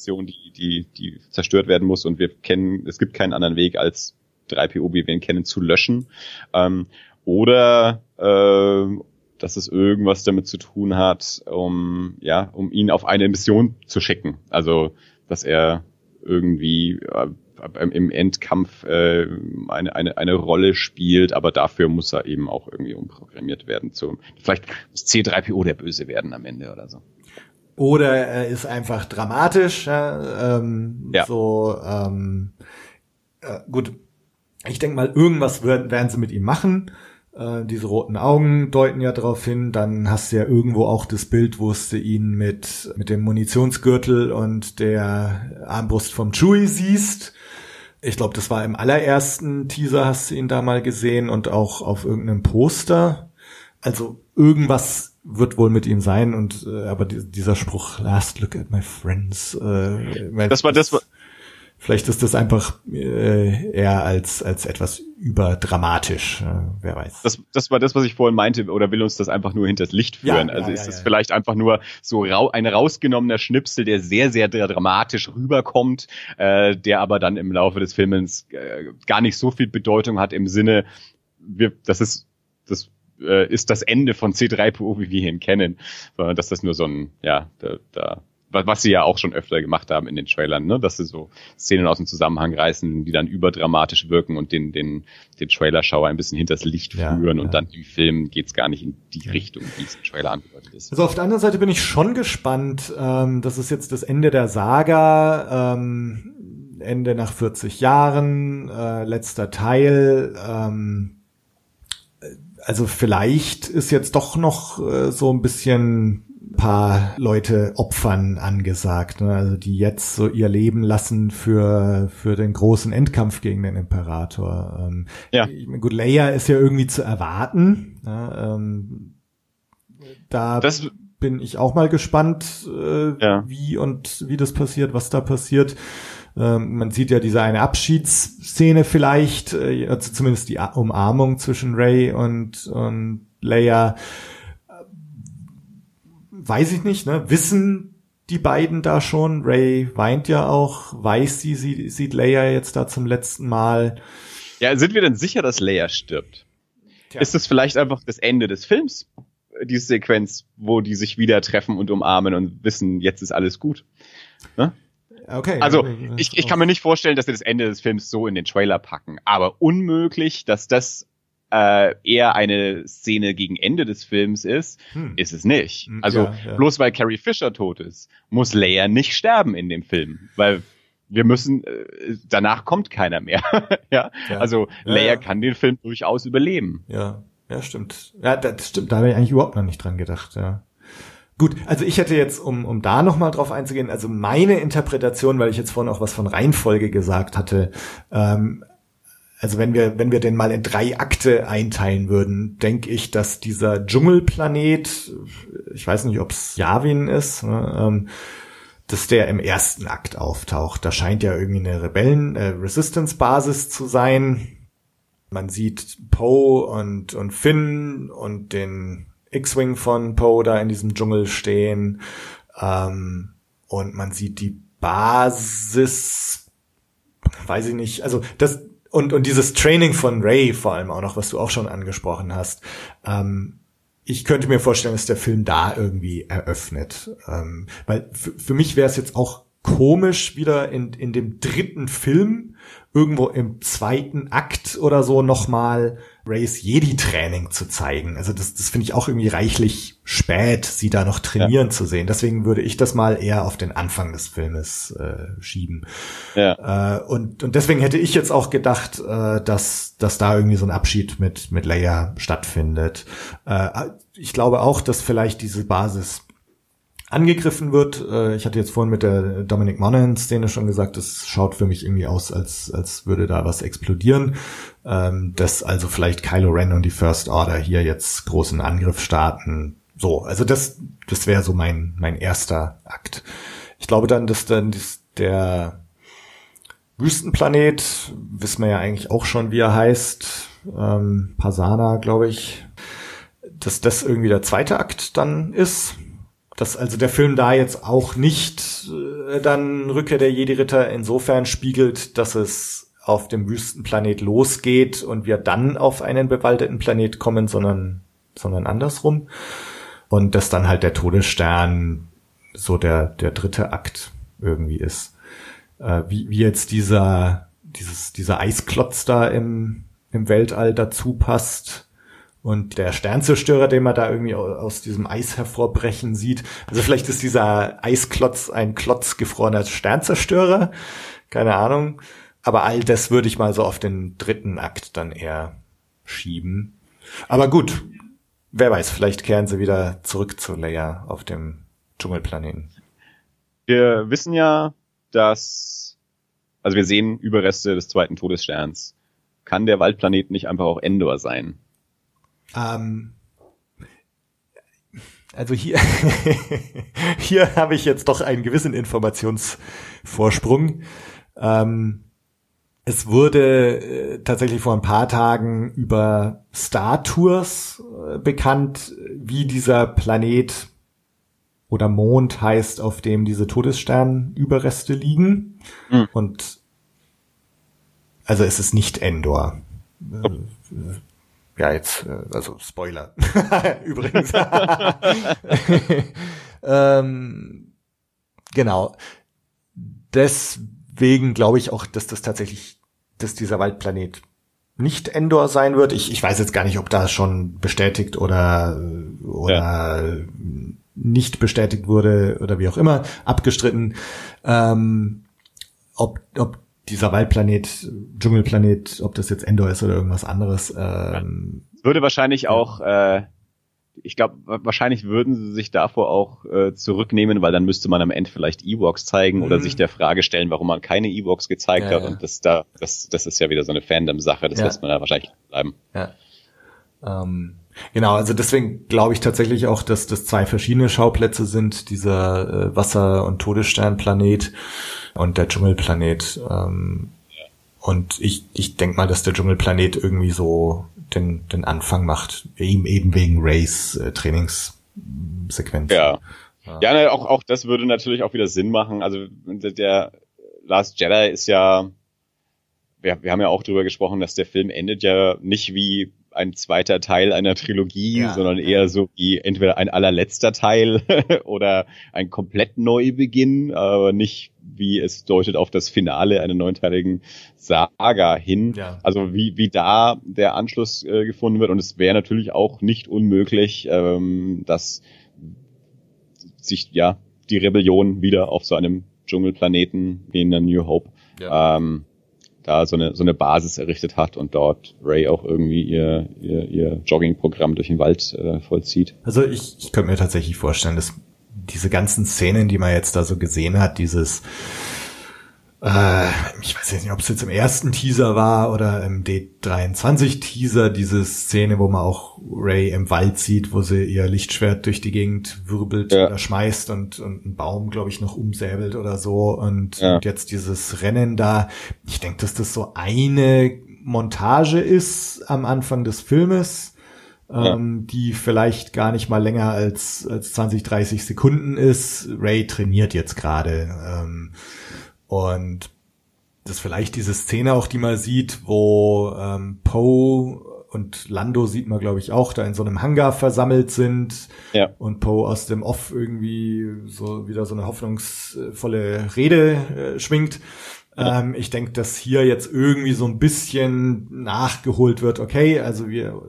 Zivilisation, die, die, die zerstört werden muss und wir kennen, es gibt keinen anderen Weg als 3PO, wie wir ihn kennen, zu löschen. Ähm, oder äh, dass es irgendwas damit zu tun hat, um ja, um ihn auf eine Mission zu schicken. Also dass er irgendwie äh, im Endkampf äh, eine, eine, eine Rolle spielt, aber dafür muss er eben auch irgendwie umprogrammiert werden. Zum, vielleicht muss C3PO der Böse werden am Ende oder so. Oder er ist einfach dramatisch. Ja, ähm, ja. So, ähm, äh, gut. Ich denke mal, irgendwas werden, werden sie mit ihm machen. Äh, diese roten Augen deuten ja darauf hin. Dann hast du ja irgendwo auch das Bild, wo du ihn mit, mit dem Munitionsgürtel und der Armbrust vom Chewie siehst. Ich glaube, das war im allerersten Teaser, hast du ihn da mal gesehen und auch auf irgendeinem Poster. Also irgendwas wird wohl mit ihm sein und äh, aber die, dieser Spruch Last look at my friends äh, das war das war vielleicht ist das einfach äh, eher als als etwas überdramatisch äh, wer weiß. Das das war das was ich vorhin meinte oder will uns das einfach nur hinters Licht führen? ja, also ja, ist ja, das vielleicht einfach nur so rau ein rausgenommener Schnipsel der sehr sehr dramatisch rüberkommt äh, der aber dann im Laufe des Films äh, gar nicht so viel Bedeutung hat im Sinne wir das ist das äh, ist das Ende von C3PO, wie wir ihn kennen, sondern dass das nur so ein, ja, da, da was sie ja auch schon öfter gemacht haben in den Trailern, ne? dass sie so Szenen aus dem Zusammenhang reißen, die dann überdramatisch wirken und den, den, den Trailerschauer ein bisschen hinters Licht führen ja. und dann im Film geht's gar nicht in die Richtung, wie es im Trailer angedeutet ist. Also auf der anderen Seite bin ich schon gespannt. Ähm, das ist jetzt das Ende der Saga. Ähm, Ende nach 40 Jahren, äh, letzter Teil. Ähm, also vielleicht ist jetzt doch noch äh, so ein bisschen paar Leute opfern angesagt, ne? also die jetzt so ihr Leben lassen für für den großen Endkampf gegen den Imperator. Ähm, Ja. Gut, Leia ist ja irgendwie zu erwarten. Ja, ähm, da Das, bin ich auch mal gespannt, äh, Ja. wie und wie das passiert, was da passiert. Ähm, man sieht ja diese eine Abschiedsszene vielleicht, äh, also zumindest die Umarmung zwischen Ray und, und Leia. Weiß ich nicht, ne? Wissen die beiden da schon? Ray weint ja auch, weiß sie, sie sieht Leia jetzt da zum letzten Mal. ja, sind wir denn sicher, dass Leia stirbt? Tja. Ist das vielleicht einfach das Ende des Films? Diese Sequenz, wo die sich wieder treffen und umarmen und wissen, jetzt ist alles gut. Okay. Also, ich, ich kann mir nicht vorstellen, dass sie das Ende des Films so in den Trailer packen. Aber unmöglich, dass das äh, eher eine Szene gegen Ende des Films ist, Hm. ist es nicht. Hm, Also ja, ja. bloß weil Carrie Fisher tot ist, muss Leia nicht sterben in dem Film, weil wir müssen äh, danach kommt keiner mehr. ja? Ja. also Leia kann den Film durchaus überleben. Ja, ja, stimmt. Ja, das stimmt. Da habe ich eigentlich überhaupt noch nicht dran gedacht, ja. Gut, also ich hätte jetzt, um, um da nochmal drauf einzugehen, also meine Interpretation, weil ich jetzt vorhin auch was von Reihenfolge gesagt hatte, ähm, also wenn wir, wenn wir den mal in drei Akte einteilen würden, denke ich, dass dieser Dschungelplanet, ich weiß nicht, ob es Yavin ist, ne, ähm, dass der im ersten Akt auftaucht. Da scheint ja irgendwie eine Rebellen, äh, zu sein. Man sieht Poe und, und Finn und den X-Wing von Poe da in diesem Dschungel stehen. Ähm, und man sieht die Basis, weiß ich nicht, also das, und, und dieses Training von Ray vor allem auch noch, was du auch schon angesprochen hast. Ähm, ich könnte mir vorstellen, dass der Film da irgendwie eröffnet. Ähm, weil für, mich wäre es jetzt auch komisch, wieder in, in dem dritten Film, irgendwo im zweiten Akt oder so nochmal Rays Jedi-Training zu zeigen. Also das, das finde ich auch irgendwie reichlich spät, sie da noch trainieren zu sehen. Deswegen würde ich das mal eher auf den Anfang des Filmes äh, schieben. Ja. Äh, und, und deswegen hätte ich jetzt auch gedacht, äh, dass, dass da irgendwie so ein Abschied mit, mit Leia stattfindet. Äh, ich glaube auch, dass vielleicht diese Basis angegriffen wird. Äh, ich hatte jetzt vorhin mit der Dominic Monaghan-Szene schon gesagt, es schaut für mich irgendwie aus, als, als würde da was explodieren. Ähm, dass also vielleicht Kylo Ren und die First Order hier jetzt großen Angriff starten. So, also das, das wäre so mein, mein erster Akt. Ich glaube dann, dass dann das, der Wüstenplanet, wissen wir ja eigentlich auch schon, wie er heißt, ähm, Pasana, glaube ich, dass das irgendwie der zweite Akt dann ist. Dass also der Film da jetzt auch nicht äh, dann Rückkehr der Jedi-Ritter insofern spiegelt, dass es auf dem Wüstenplanet losgeht und wir dann auf einen bewaldeten Planet kommen, sondern, sondern andersrum. Und dass dann halt der Todesstern so der, der dritte Akt irgendwie ist. Äh, wie, wie jetzt dieser, dieses, dieser Eisklotz da im, im Weltall dazu passt. Und der Sternzerstörer, den man da irgendwie au- aus diesem Eis hervorbrechen sieht. Also vielleicht ist dieser Eisklotz ein Klotz gefrorener Sternzerstörer. Keine Ahnung. Aber all das würde ich mal so auf den dritten Akt dann eher schieben. Aber gut, wer weiß, vielleicht kehren sie wieder zurück zu Leia auf dem Dschungelplaneten. Wir wissen ja, dass, also wir sehen Überreste des zweiten Todessterns. Kann der Waldplanet nicht einfach auch Endor sein? Ähm, also hier, hier habe ich jetzt doch einen gewissen Informationsvorsprung. Ähm, es wurde äh, tatsächlich vor ein paar Tagen über Star Tours äh, bekannt, wie dieser Planet oder Mond heißt, auf dem diese Todessternüberreste liegen. Hm. Und also es ist nicht Endor. Äh, ja, jetzt, äh, also Spoiler. Übrigens. ähm, genau. Deswegen glaube ich auch, dass das tatsächlich, dass dieser Waldplanet nicht Endor sein wird. Ich, ich weiß jetzt gar nicht, ob das schon bestätigt oder, oder ja. nicht bestätigt wurde oder wie auch immer, abgestritten. Ähm, ob, ob dieser Waldplanet, Dschungelplanet, ob das jetzt Endor ist oder irgendwas anderes. Ähm, würde wahrscheinlich auch äh, ich glaube, wahrscheinlich würden sie sich davor auch äh, zurücknehmen, weil dann müsste man am Ende vielleicht Ewoks zeigen mhm. oder sich der Frage stellen, warum man keine Ewoks gezeigt ja, hat. Ja. Und das da, das, das ist ja wieder so eine Fandom-Sache, das ja. lässt man da wahrscheinlich bleiben. Ja. Ähm, genau, also deswegen glaube ich tatsächlich auch, dass das zwei verschiedene Schauplätze sind, dieser äh, Wasser- und Todessternplanet und der Dschungelplanet. Ähm, und ich, ich denke mal, dass der Dschungelplanet irgendwie so den, den Anfang macht, eben, eben wegen Rays äh, Trainingssequenz. Ja. Ja, ja ne, auch, auch das würde natürlich auch wieder Sinn machen. Also der Last Jedi ist ja, wir, wir haben ja auch drüber gesprochen, dass der Film endet ja nicht wie ein zweiter Teil einer Trilogie, ja, sondern eher so wie entweder ein allerletzter Teil oder ein komplett Neubeginn, aber nicht wie es deutet auf das Finale einer neunteiligen Saga hin. Ja. Also wie, wie da der Anschluss äh, gefunden wird. Und es wäre natürlich auch nicht unmöglich, ähm, dass sich ja die Rebellion wieder auf so einem Dschungelplaneten wie in der New Hope ja. ähm, da so eine, so eine Basis errichtet hat und dort Ray auch irgendwie ihr, ihr, ihr Joggingprogramm durch den Wald äh, vollzieht. Also ich, ich könnte mir tatsächlich vorstellen, dass diese ganzen Szenen, die man jetzt da so gesehen hat, dieses äh, ich weiß jetzt nicht, ob es jetzt im ersten Teaser war oder im D23-Teaser, diese Szene, wo man auch Ray im Wald sieht, wo sie ihr Lichtschwert durch die Gegend wirbelt ja. oder schmeißt und, und einen Baum, glaube ich, noch umsäbelt oder so. Und, ja. und jetzt dieses Rennen da. Ich denke, dass das so eine Montage ist am Anfang des Filmes. Ja. Ähm, die vielleicht gar nicht mal länger als, als 20, 30 Sekunden ist. Ray trainiert jetzt gerade. Ähm, und das ist vielleicht diese Szene auch, die man sieht, wo ähm, Poe und Lando sieht man, glaube ich, auch, da in so einem Hangar versammelt sind ja. und Poe aus dem Off irgendwie so wieder so eine hoffnungsvolle Rede äh, schwingt. Ja. Ähm, ich denke, dass hier jetzt irgendwie so ein bisschen nachgeholt wird, okay, also wir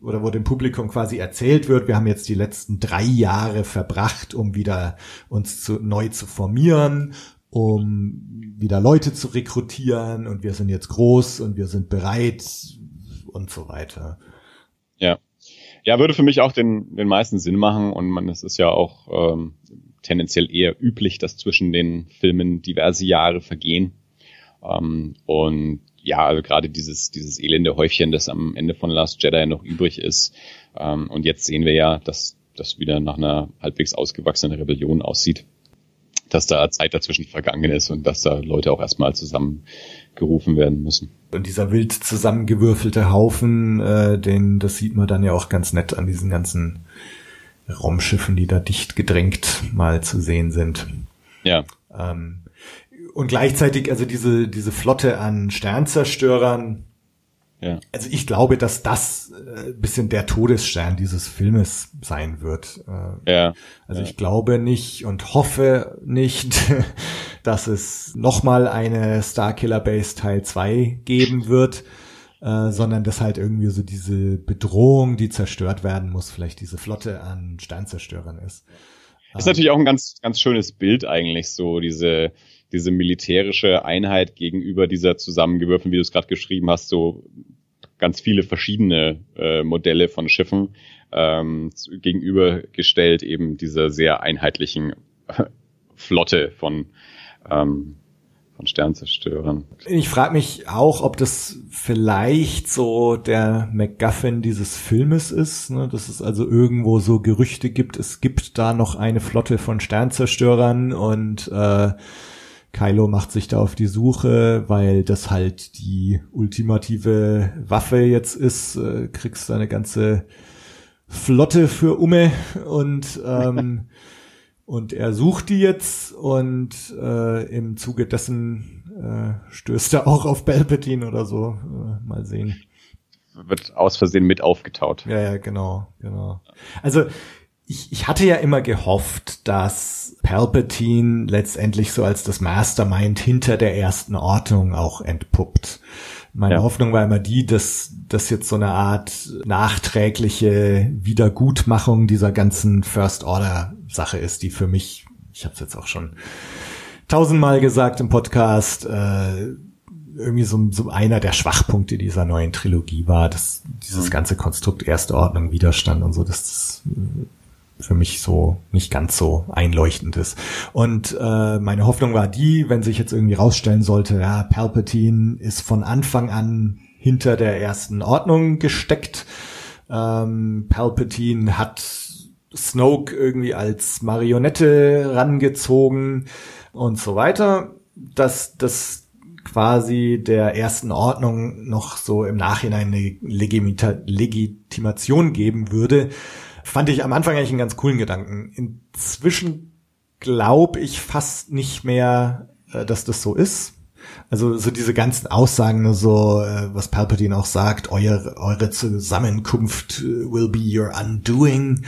oder wo dem Publikum quasi erzählt wird, wir haben jetzt die letzten drei Jahre verbracht, um wieder uns zu, neu zu formieren um wieder Leute zu rekrutieren und wir sind jetzt groß und wir sind bereit und so weiter. Ja. Ja, würde für mich auch den, den meisten Sinn machen und man, es ist ja auch ähm, tendenziell eher üblich, dass zwischen den Filmen diverse Jahre vergehen. Ähm, und ja, also gerade dieses, dieses elende Häufchen, das am Ende von Last Jedi noch übrig ist. Ähm, und jetzt sehen wir ja, dass das wieder nach einer halbwegs ausgewachsenen Rebellion aussieht dass da Zeit dazwischen vergangen ist und dass da Leute auch erstmal zusammengerufen werden müssen. Und dieser wild zusammengewürfelte Haufen, äh, den, das sieht man dann ja auch ganz nett an diesen ganzen Raumschiffen, die da dicht gedrängt mal zu sehen sind. Ja. Ähm, und gleichzeitig, also diese, diese Flotte an Sternzerstörern, ja. Also ich glaube, dass das äh, bisschen der Todesstern dieses Filmes sein wird. Äh, ja. Also ja. ich glaube nicht und hoffe nicht, dass es nochmal eine Starkiller Base Teil 2 geben wird, äh, sondern dass halt irgendwie so diese Bedrohung, die zerstört werden muss, vielleicht diese Flotte an Sternzerstörern ist. Ist natürlich auch ein ganz, ganz schönes Bild eigentlich, so diese, diese militärische Einheit gegenüber dieser zusammengewürfelten, wie du es gerade geschrieben hast, so ganz viele verschiedene äh, Modelle von Schiffen ähm, gegenübergestellt, eben dieser sehr einheitlichen Flotte von ähm, von Sternzerstörern. Ich frage mich auch, ob das vielleicht so der MacGuffin dieses Filmes ist, ne? dass es also irgendwo so Gerüchte gibt, es gibt da noch eine Flotte von Sternzerstörern und äh, Kylo macht sich da auf die Suche, weil das halt die ultimative Waffe jetzt ist. Äh, kriegst eine ganze Flotte für Umme und ähm, und er sucht die jetzt und äh, im Zuge dessen äh, stößt er auch auf Palpatine oder so. Äh, mal sehen. Wird aus Versehen mit aufgetaut. Ja, ja, genau, genau. Also ich, ich hatte ja immer gehofft, dass Palpatine letztendlich so als das Mastermind hinter der ersten Ordnung auch entpuppt. Meine ja. Hoffnung war immer die, dass das jetzt so eine Art nachträgliche Wiedergutmachung dieser ganzen First Order Sache ist, die für mich, ich habe es jetzt auch schon tausendmal gesagt im Podcast, äh, irgendwie so, so einer der Schwachpunkte dieser neuen Trilogie war, dass dieses mhm. ganze Konstrukt Erste Ordnung, Widerstand und so, dass das für mich so nicht ganz so einleuchtend ist. Und äh, meine Hoffnung war die, wenn sich jetzt irgendwie rausstellen sollte, ja, Palpatine ist von Anfang an hinter der ersten Ordnung gesteckt. Ähm, Palpatine hat Snoke irgendwie als Marionette rangezogen und so weiter, dass das quasi der ersten Ordnung noch so im Nachhinein eine Legimita Legitimation geben würde, Fand ich am Anfang eigentlich einen ganz coolen Gedanken. Inzwischen glaube ich fast nicht mehr, äh, dass das so ist. Also so diese ganzen Aussagen, so äh, was Palpatine auch sagt, eure, eure Zusammenkunft äh, will be your undoing.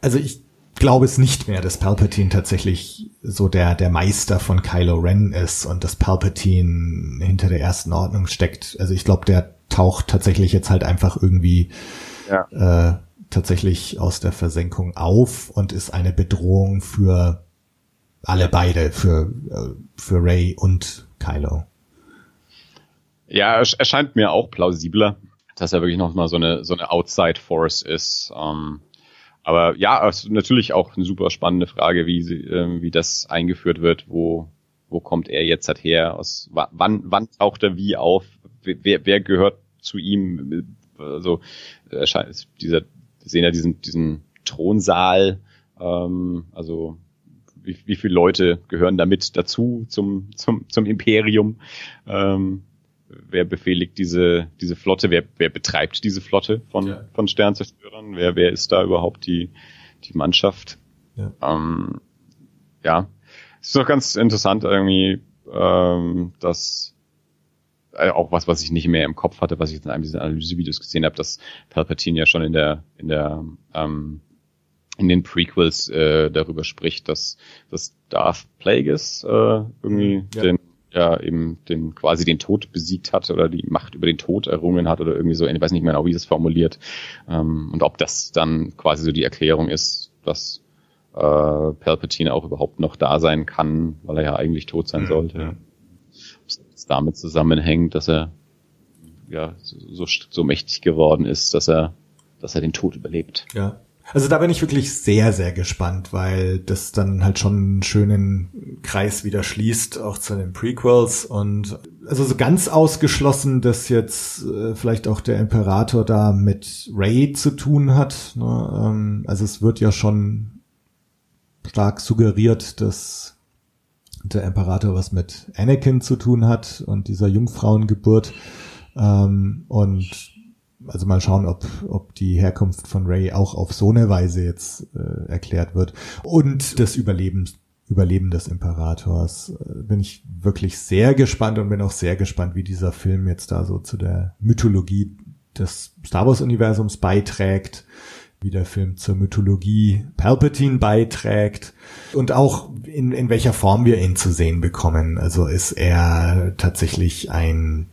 Also ich glaube es nicht mehr, dass Palpatine tatsächlich so der, der Meister von Kylo Ren ist und dass Palpatine hinter der ersten Ordnung steckt. Also ich glaube, der taucht tatsächlich jetzt halt einfach irgendwie ja. äh, tatsächlich aus der Versenkung auf und ist eine Bedrohung für alle beide, für, äh, für Ray und Kylo. Ja, erscheint mir auch plausibler, dass er wirklich nochmal so eine, so eine Outside Force ist. Ähm, aber ja, ist natürlich auch eine super spannende Frage, wie, sie, äh, wie das eingeführt wird, wo, wo kommt er jetzt halt her, aus, wann, wann taucht er wie auf, wer, wer gehört zu ihm, also erscheint dieser wir sehen ja diesen, diesen Thronsaal, ähm, also wie, wie viele Leute gehören damit dazu zum, zum, zum Imperium? Ähm, wer befehligt diese, diese Flotte? Wer, wer betreibt diese Flotte von, ja. von Sternzerstörern? Wer, wer ist da überhaupt die, die Mannschaft? Ja. Ähm, ja. Es ist doch ganz interessant irgendwie, ähm, dass äh, auch was, was ich nicht mehr im Kopf hatte, was ich in einem dieser Analysevideos gesehen habe, dass Palpatine ja schon in der, in der, ähm, in den Prequels äh, darüber spricht, dass, dass Darth Plagueis äh, irgendwie ja. den ja eben den quasi den Tod besiegt hat oder die Macht über den Tod errungen hat oder irgendwie so, ich weiß nicht mehr genau, wie es formuliert. Ähm, und ob das dann quasi so die Erklärung ist, dass äh, Palpatine auch überhaupt noch da sein kann, weil er ja eigentlich tot sein mhm. sollte. Es damit zusammenhängt, dass er ja so, so mächtig geworden ist, dass er, dass er den Tod überlebt. Ja. Also da bin ich wirklich sehr, sehr gespannt, weil das dann halt schon einen schönen Kreis wieder schließt, auch zu den Prequels. Und also so ganz ausgeschlossen, dass jetzt äh, vielleicht auch der Imperator da mit Ray zu tun hat. Ne? Ähm, also es wird ja schon stark suggeriert, dass der Imperator was mit Anakin zu tun hat und dieser Jungfrauengeburt. Ähm, und also mal schauen, ob, ob die Herkunft von Ray auch auf so eine Weise jetzt äh, erklärt wird. Und das Überleben, Überleben des Imperators äh, bin ich wirklich sehr gespannt und bin auch sehr gespannt, wie dieser Film jetzt da so zu der Mythologie des Star Wars Universums beiträgt wie der Film zur Mythologie Palpatine beiträgt und auch in, in welcher Form wir ihn zu sehen bekommen. Also ist er tatsächlich ein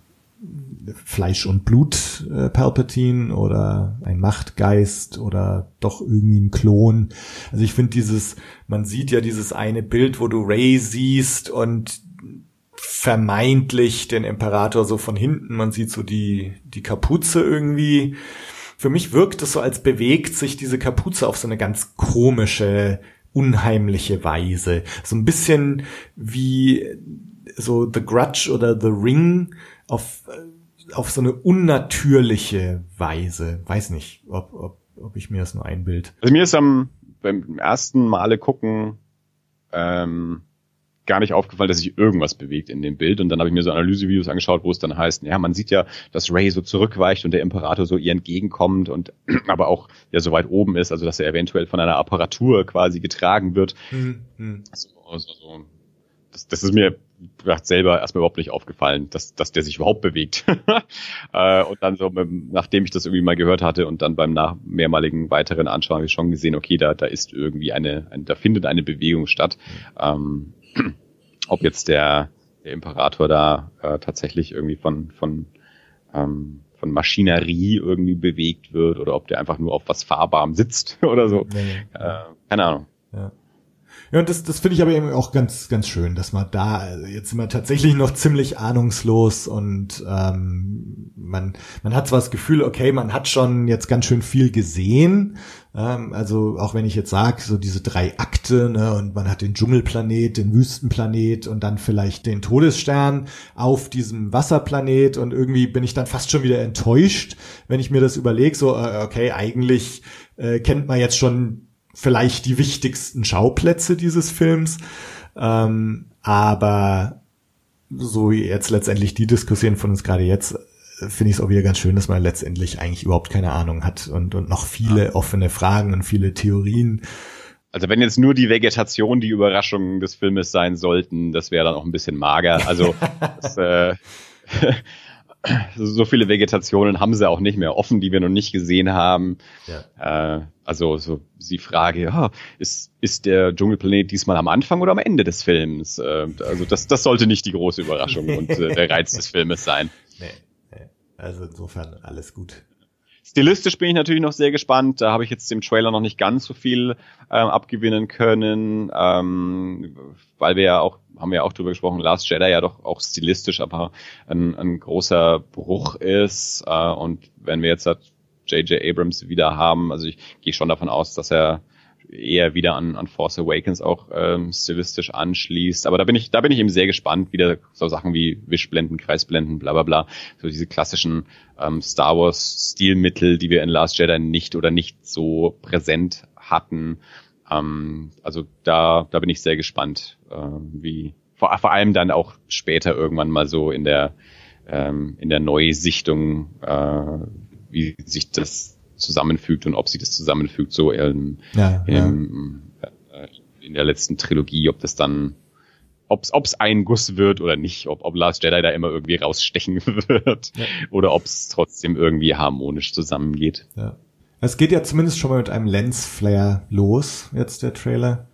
Fleisch und Blut äh, Palpatine oder ein Machtgeist oder doch irgendwie ein Klon. Also ich finde dieses, man sieht ja dieses eine Bild, wo du Ray siehst und vermeintlich den Imperator so von hinten, man sieht so die, die Kapuze irgendwie für mich wirkt es so, als bewegt sich diese Kapuze auf so eine ganz komische, unheimliche Weise. So ein bisschen wie so The Grudge oder The Ring auf, auf so eine unnatürliche Weise. Weiß nicht, ob, ob, ob ich mir das nur einbild. Also mir ist am, beim ersten Male gucken, ähm, gar nicht aufgefallen, dass sich irgendwas bewegt in dem Bild. Und dann habe ich mir so Analysevideos angeschaut, wo es dann heißt, ja, man sieht ja, dass Ray so zurückweicht und der Imperator so ihr entgegenkommt und aber auch ja so weit oben ist, also dass er eventuell von einer Apparatur quasi getragen wird. Mhm. So, also so das, das ist mir selber erstmal überhaupt nicht aufgefallen, dass, dass der sich überhaupt bewegt. äh, und dann so, nachdem ich das irgendwie mal gehört hatte und dann beim nach mehrmaligen weiteren Anschauen habe ich schon gesehen, okay, da, da ist irgendwie eine, ein, da findet eine Bewegung statt. Ähm, ob jetzt der, der Imperator da äh, tatsächlich irgendwie von, von, ähm, von Maschinerie irgendwie bewegt wird oder ob der einfach nur auf was Fahrbarem sitzt oder so. Nee, äh, keine Ahnung. Ja. Ja, und das, das finde ich aber eben auch ganz, ganz schön, dass man da, also jetzt sind wir tatsächlich noch ziemlich ahnungslos und ähm, man, man hat zwar das Gefühl, okay, man hat schon jetzt ganz schön viel gesehen. Ähm, also auch wenn ich jetzt sage, so diese drei Akte, ne, und man hat den Dschungelplanet, den Wüstenplanet und dann vielleicht den Todesstern auf diesem Wasserplanet und irgendwie bin ich dann fast schon wieder enttäuscht, wenn ich mir das überlege, so, äh, okay, eigentlich äh, kennt man jetzt schon vielleicht die wichtigsten Schauplätze dieses Films. Ähm, aber so wie jetzt letztendlich die Diskussion von uns gerade jetzt, finde ich es auch wieder ganz schön, dass man letztendlich eigentlich überhaupt keine Ahnung hat und, und noch viele ja. offene Fragen und viele Theorien. Also wenn jetzt nur die Vegetation die Überraschung des Filmes sein sollten, das wäre dann auch ein bisschen mager. Also das, äh, so viele Vegetationen haben sie auch nicht mehr offen, die wir noch nicht gesehen haben. Ja. Äh, also so die Frage, ja, ist, ist der Dschungelplanet diesmal am Anfang oder am Ende des Films? Äh, also das, das sollte nicht die große Überraschung und äh, der Reiz des Filmes sein. Nee. Also insofern alles gut. Stilistisch bin ich natürlich noch sehr gespannt. Da habe ich jetzt dem Trailer noch nicht ganz so viel ähm, abgewinnen können, ähm, weil wir ja auch, haben wir ja auch drüber gesprochen, Last Jedi ja doch auch stilistisch aber ein, ein großer Bruch ist. Äh, und wenn wir jetzt J.J. Abrams wieder haben, also ich gehe schon davon aus, dass er eher wieder an, an Force Awakens auch ähm, stilistisch anschließt. Aber da bin ich, da bin ich eben sehr gespannt, wieder so Sachen wie Wischblenden, Kreisblenden, bla bla bla. So diese klassischen ähm, Star Wars Stilmittel, die wir in Last Jedi nicht oder nicht so präsent hatten. Ähm, also da, da bin ich sehr gespannt, äh, wie vor, vor allem dann auch später irgendwann mal so in der ähm, in der Neusichtung, äh, wie sich das zusammenfügt und ob sie das zusammenfügt, so im, ja, im, ja. Äh, in der letzten Trilogie, ob das dann, ob es ein Guss wird oder nicht, ob, ob Last Jedi da immer irgendwie rausstechen wird ja. oder ob es trotzdem irgendwie harmonisch zusammengeht. Ja. Es geht ja zumindest schon mal mit einem Lensflare los, jetzt der Trailer.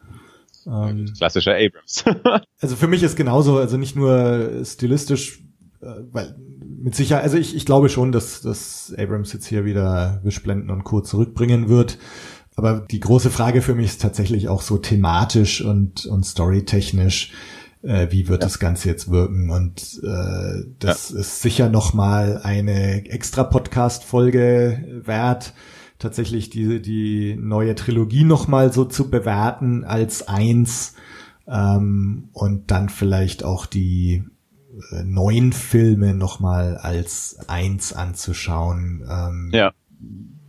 Ähm, Klassischer Abrams. also für mich ist genauso, also nicht nur stilistisch, äh, weil mit Sicherheit, also ich, ich glaube schon, dass, dass Abrams jetzt hier wieder Wischblenden und Co. zurückbringen wird. Aber die große Frage für mich ist tatsächlich auch so thematisch und, und storytechnisch, äh, wie wird ja. das Ganze jetzt wirken? Und äh, das ja. ist sicher nochmal eine extra Podcast-Folge wert, tatsächlich die, die neue Trilogie nochmal so zu bewerten als eins ähm, und dann vielleicht auch die äh, neun Filme nochmal als eins anzuschauen. Ähm, ja.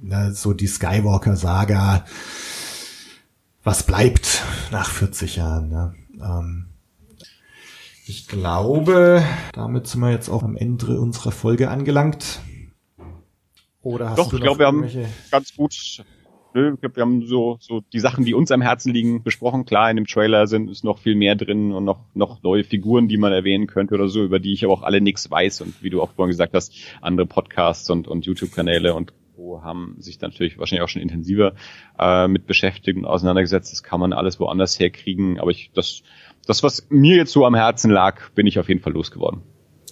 Ne, so die Skywalker-Saga. Was bleibt nach 40 Jahren? Ne? Ähm, ich glaube, damit sind wir jetzt auch am Ende unserer Folge angelangt. Oder hast Doch, du ich glaube, wir haben ganz gut nö, ich glaube, wir haben so, so die Sachen, die uns am Herzen liegen, besprochen. Klar, in dem Trailer sind ist noch viel mehr drin und noch, noch neue Figuren, die man erwähnen könnte oder so, über die ich aber auch alle nichts weiß. Und wie du auch vorhin gesagt hast, andere Podcasts und, und YouTube-Kanäle und wo haben sich dann natürlich wahrscheinlich auch schon intensiver äh, mit beschäftigt und auseinandergesetzt. Das kann man alles woanders herkriegen. Aber ich, das, das, was mir jetzt so am Herzen lag, bin ich auf jeden Fall losgeworden.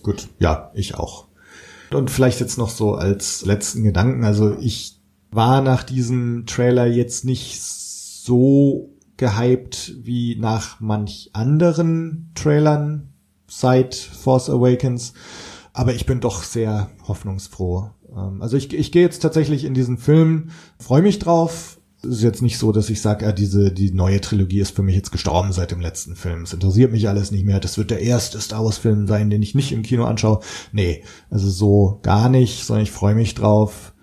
Gut, ja, ich auch. Und vielleicht jetzt noch so als letzten Gedanken. Also ich war nach diesem Trailer jetzt nicht so gehypt wie nach manch anderen Trailern seit Force Awakens. Aber ich bin doch sehr hoffnungsfroh. Ähm, also ich, ich gehe jetzt tatsächlich in diesen Film, freue mich drauf. Es ist jetzt nicht so, dass ich sage, ja, diese, die neue Trilogie ist für mich jetzt gestorben seit dem letzten Film. Es interessiert mich alles nicht mehr. Das wird der erste Star Wars Film sein, den ich nicht im Kino anschaue. Nee, also so gar nicht, sondern ich freue mich drauf.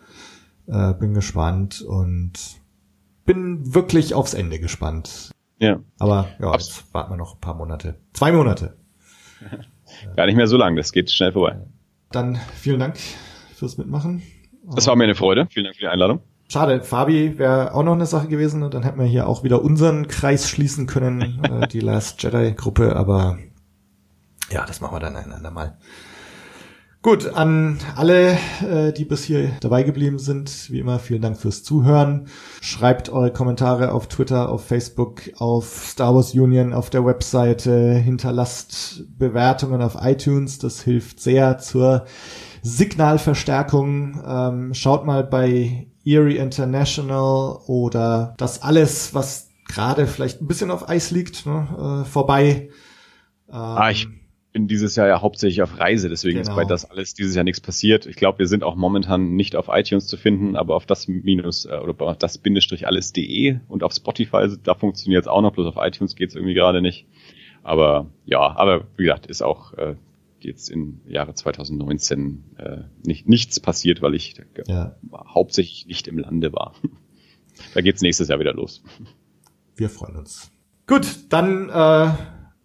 Äh, bin gespannt und bin wirklich aufs Ende gespannt. Ja. Aber ja, jetzt warten wir noch ein paar Monate. Zwei Monate. Gar nicht mehr so lang, das geht schnell vorbei. Dann vielen Dank fürs Mitmachen. Das war mir eine Freude. Vielen Dank für die Einladung. schade, Fabi wäre auch noch eine Sache gewesen. Dann hätten wir hier auch wieder unseren Kreis schließen können, äh, die Last Jedi-Gruppe. Aber ja, das machen wir dann ein andermal. Gut, an alle, äh, die bis hier dabei geblieben sind, wie immer vielen Dank fürs Zuhören. Schreibt eure Kommentare auf Twitter, auf Facebook, auf Star Wars Union, auf der Webseite, hinterlasst Bewertungen auf iTunes, das hilft sehr zur Signalverstärkung. Ähm, schaut mal bei Erie International oder das alles, was gerade vielleicht ein bisschen auf Eis liegt, ne, äh, vorbei. Ähm, ah, ich bin dieses Jahr ja hauptsächlich auf Reise, deswegen genau. ist bei das alles dieses Jahr nichts passiert. Ich glaube, wir sind auch momentan nicht auf iTunes zu finden, aber auf das minus äh, oder auf das Bindestrich alles.de und auf Spotify, da funktioniert es auch noch, bloß auf iTunes geht es irgendwie gerade nicht. Aber ja, aber wie gesagt, ist auch äh, jetzt im Jahre 2019 äh, nicht, nichts passiert, weil ich ja. hauptsächlich nicht im Lande war. da geht's nächstes Jahr wieder los. Wir freuen uns. Gut, dann äh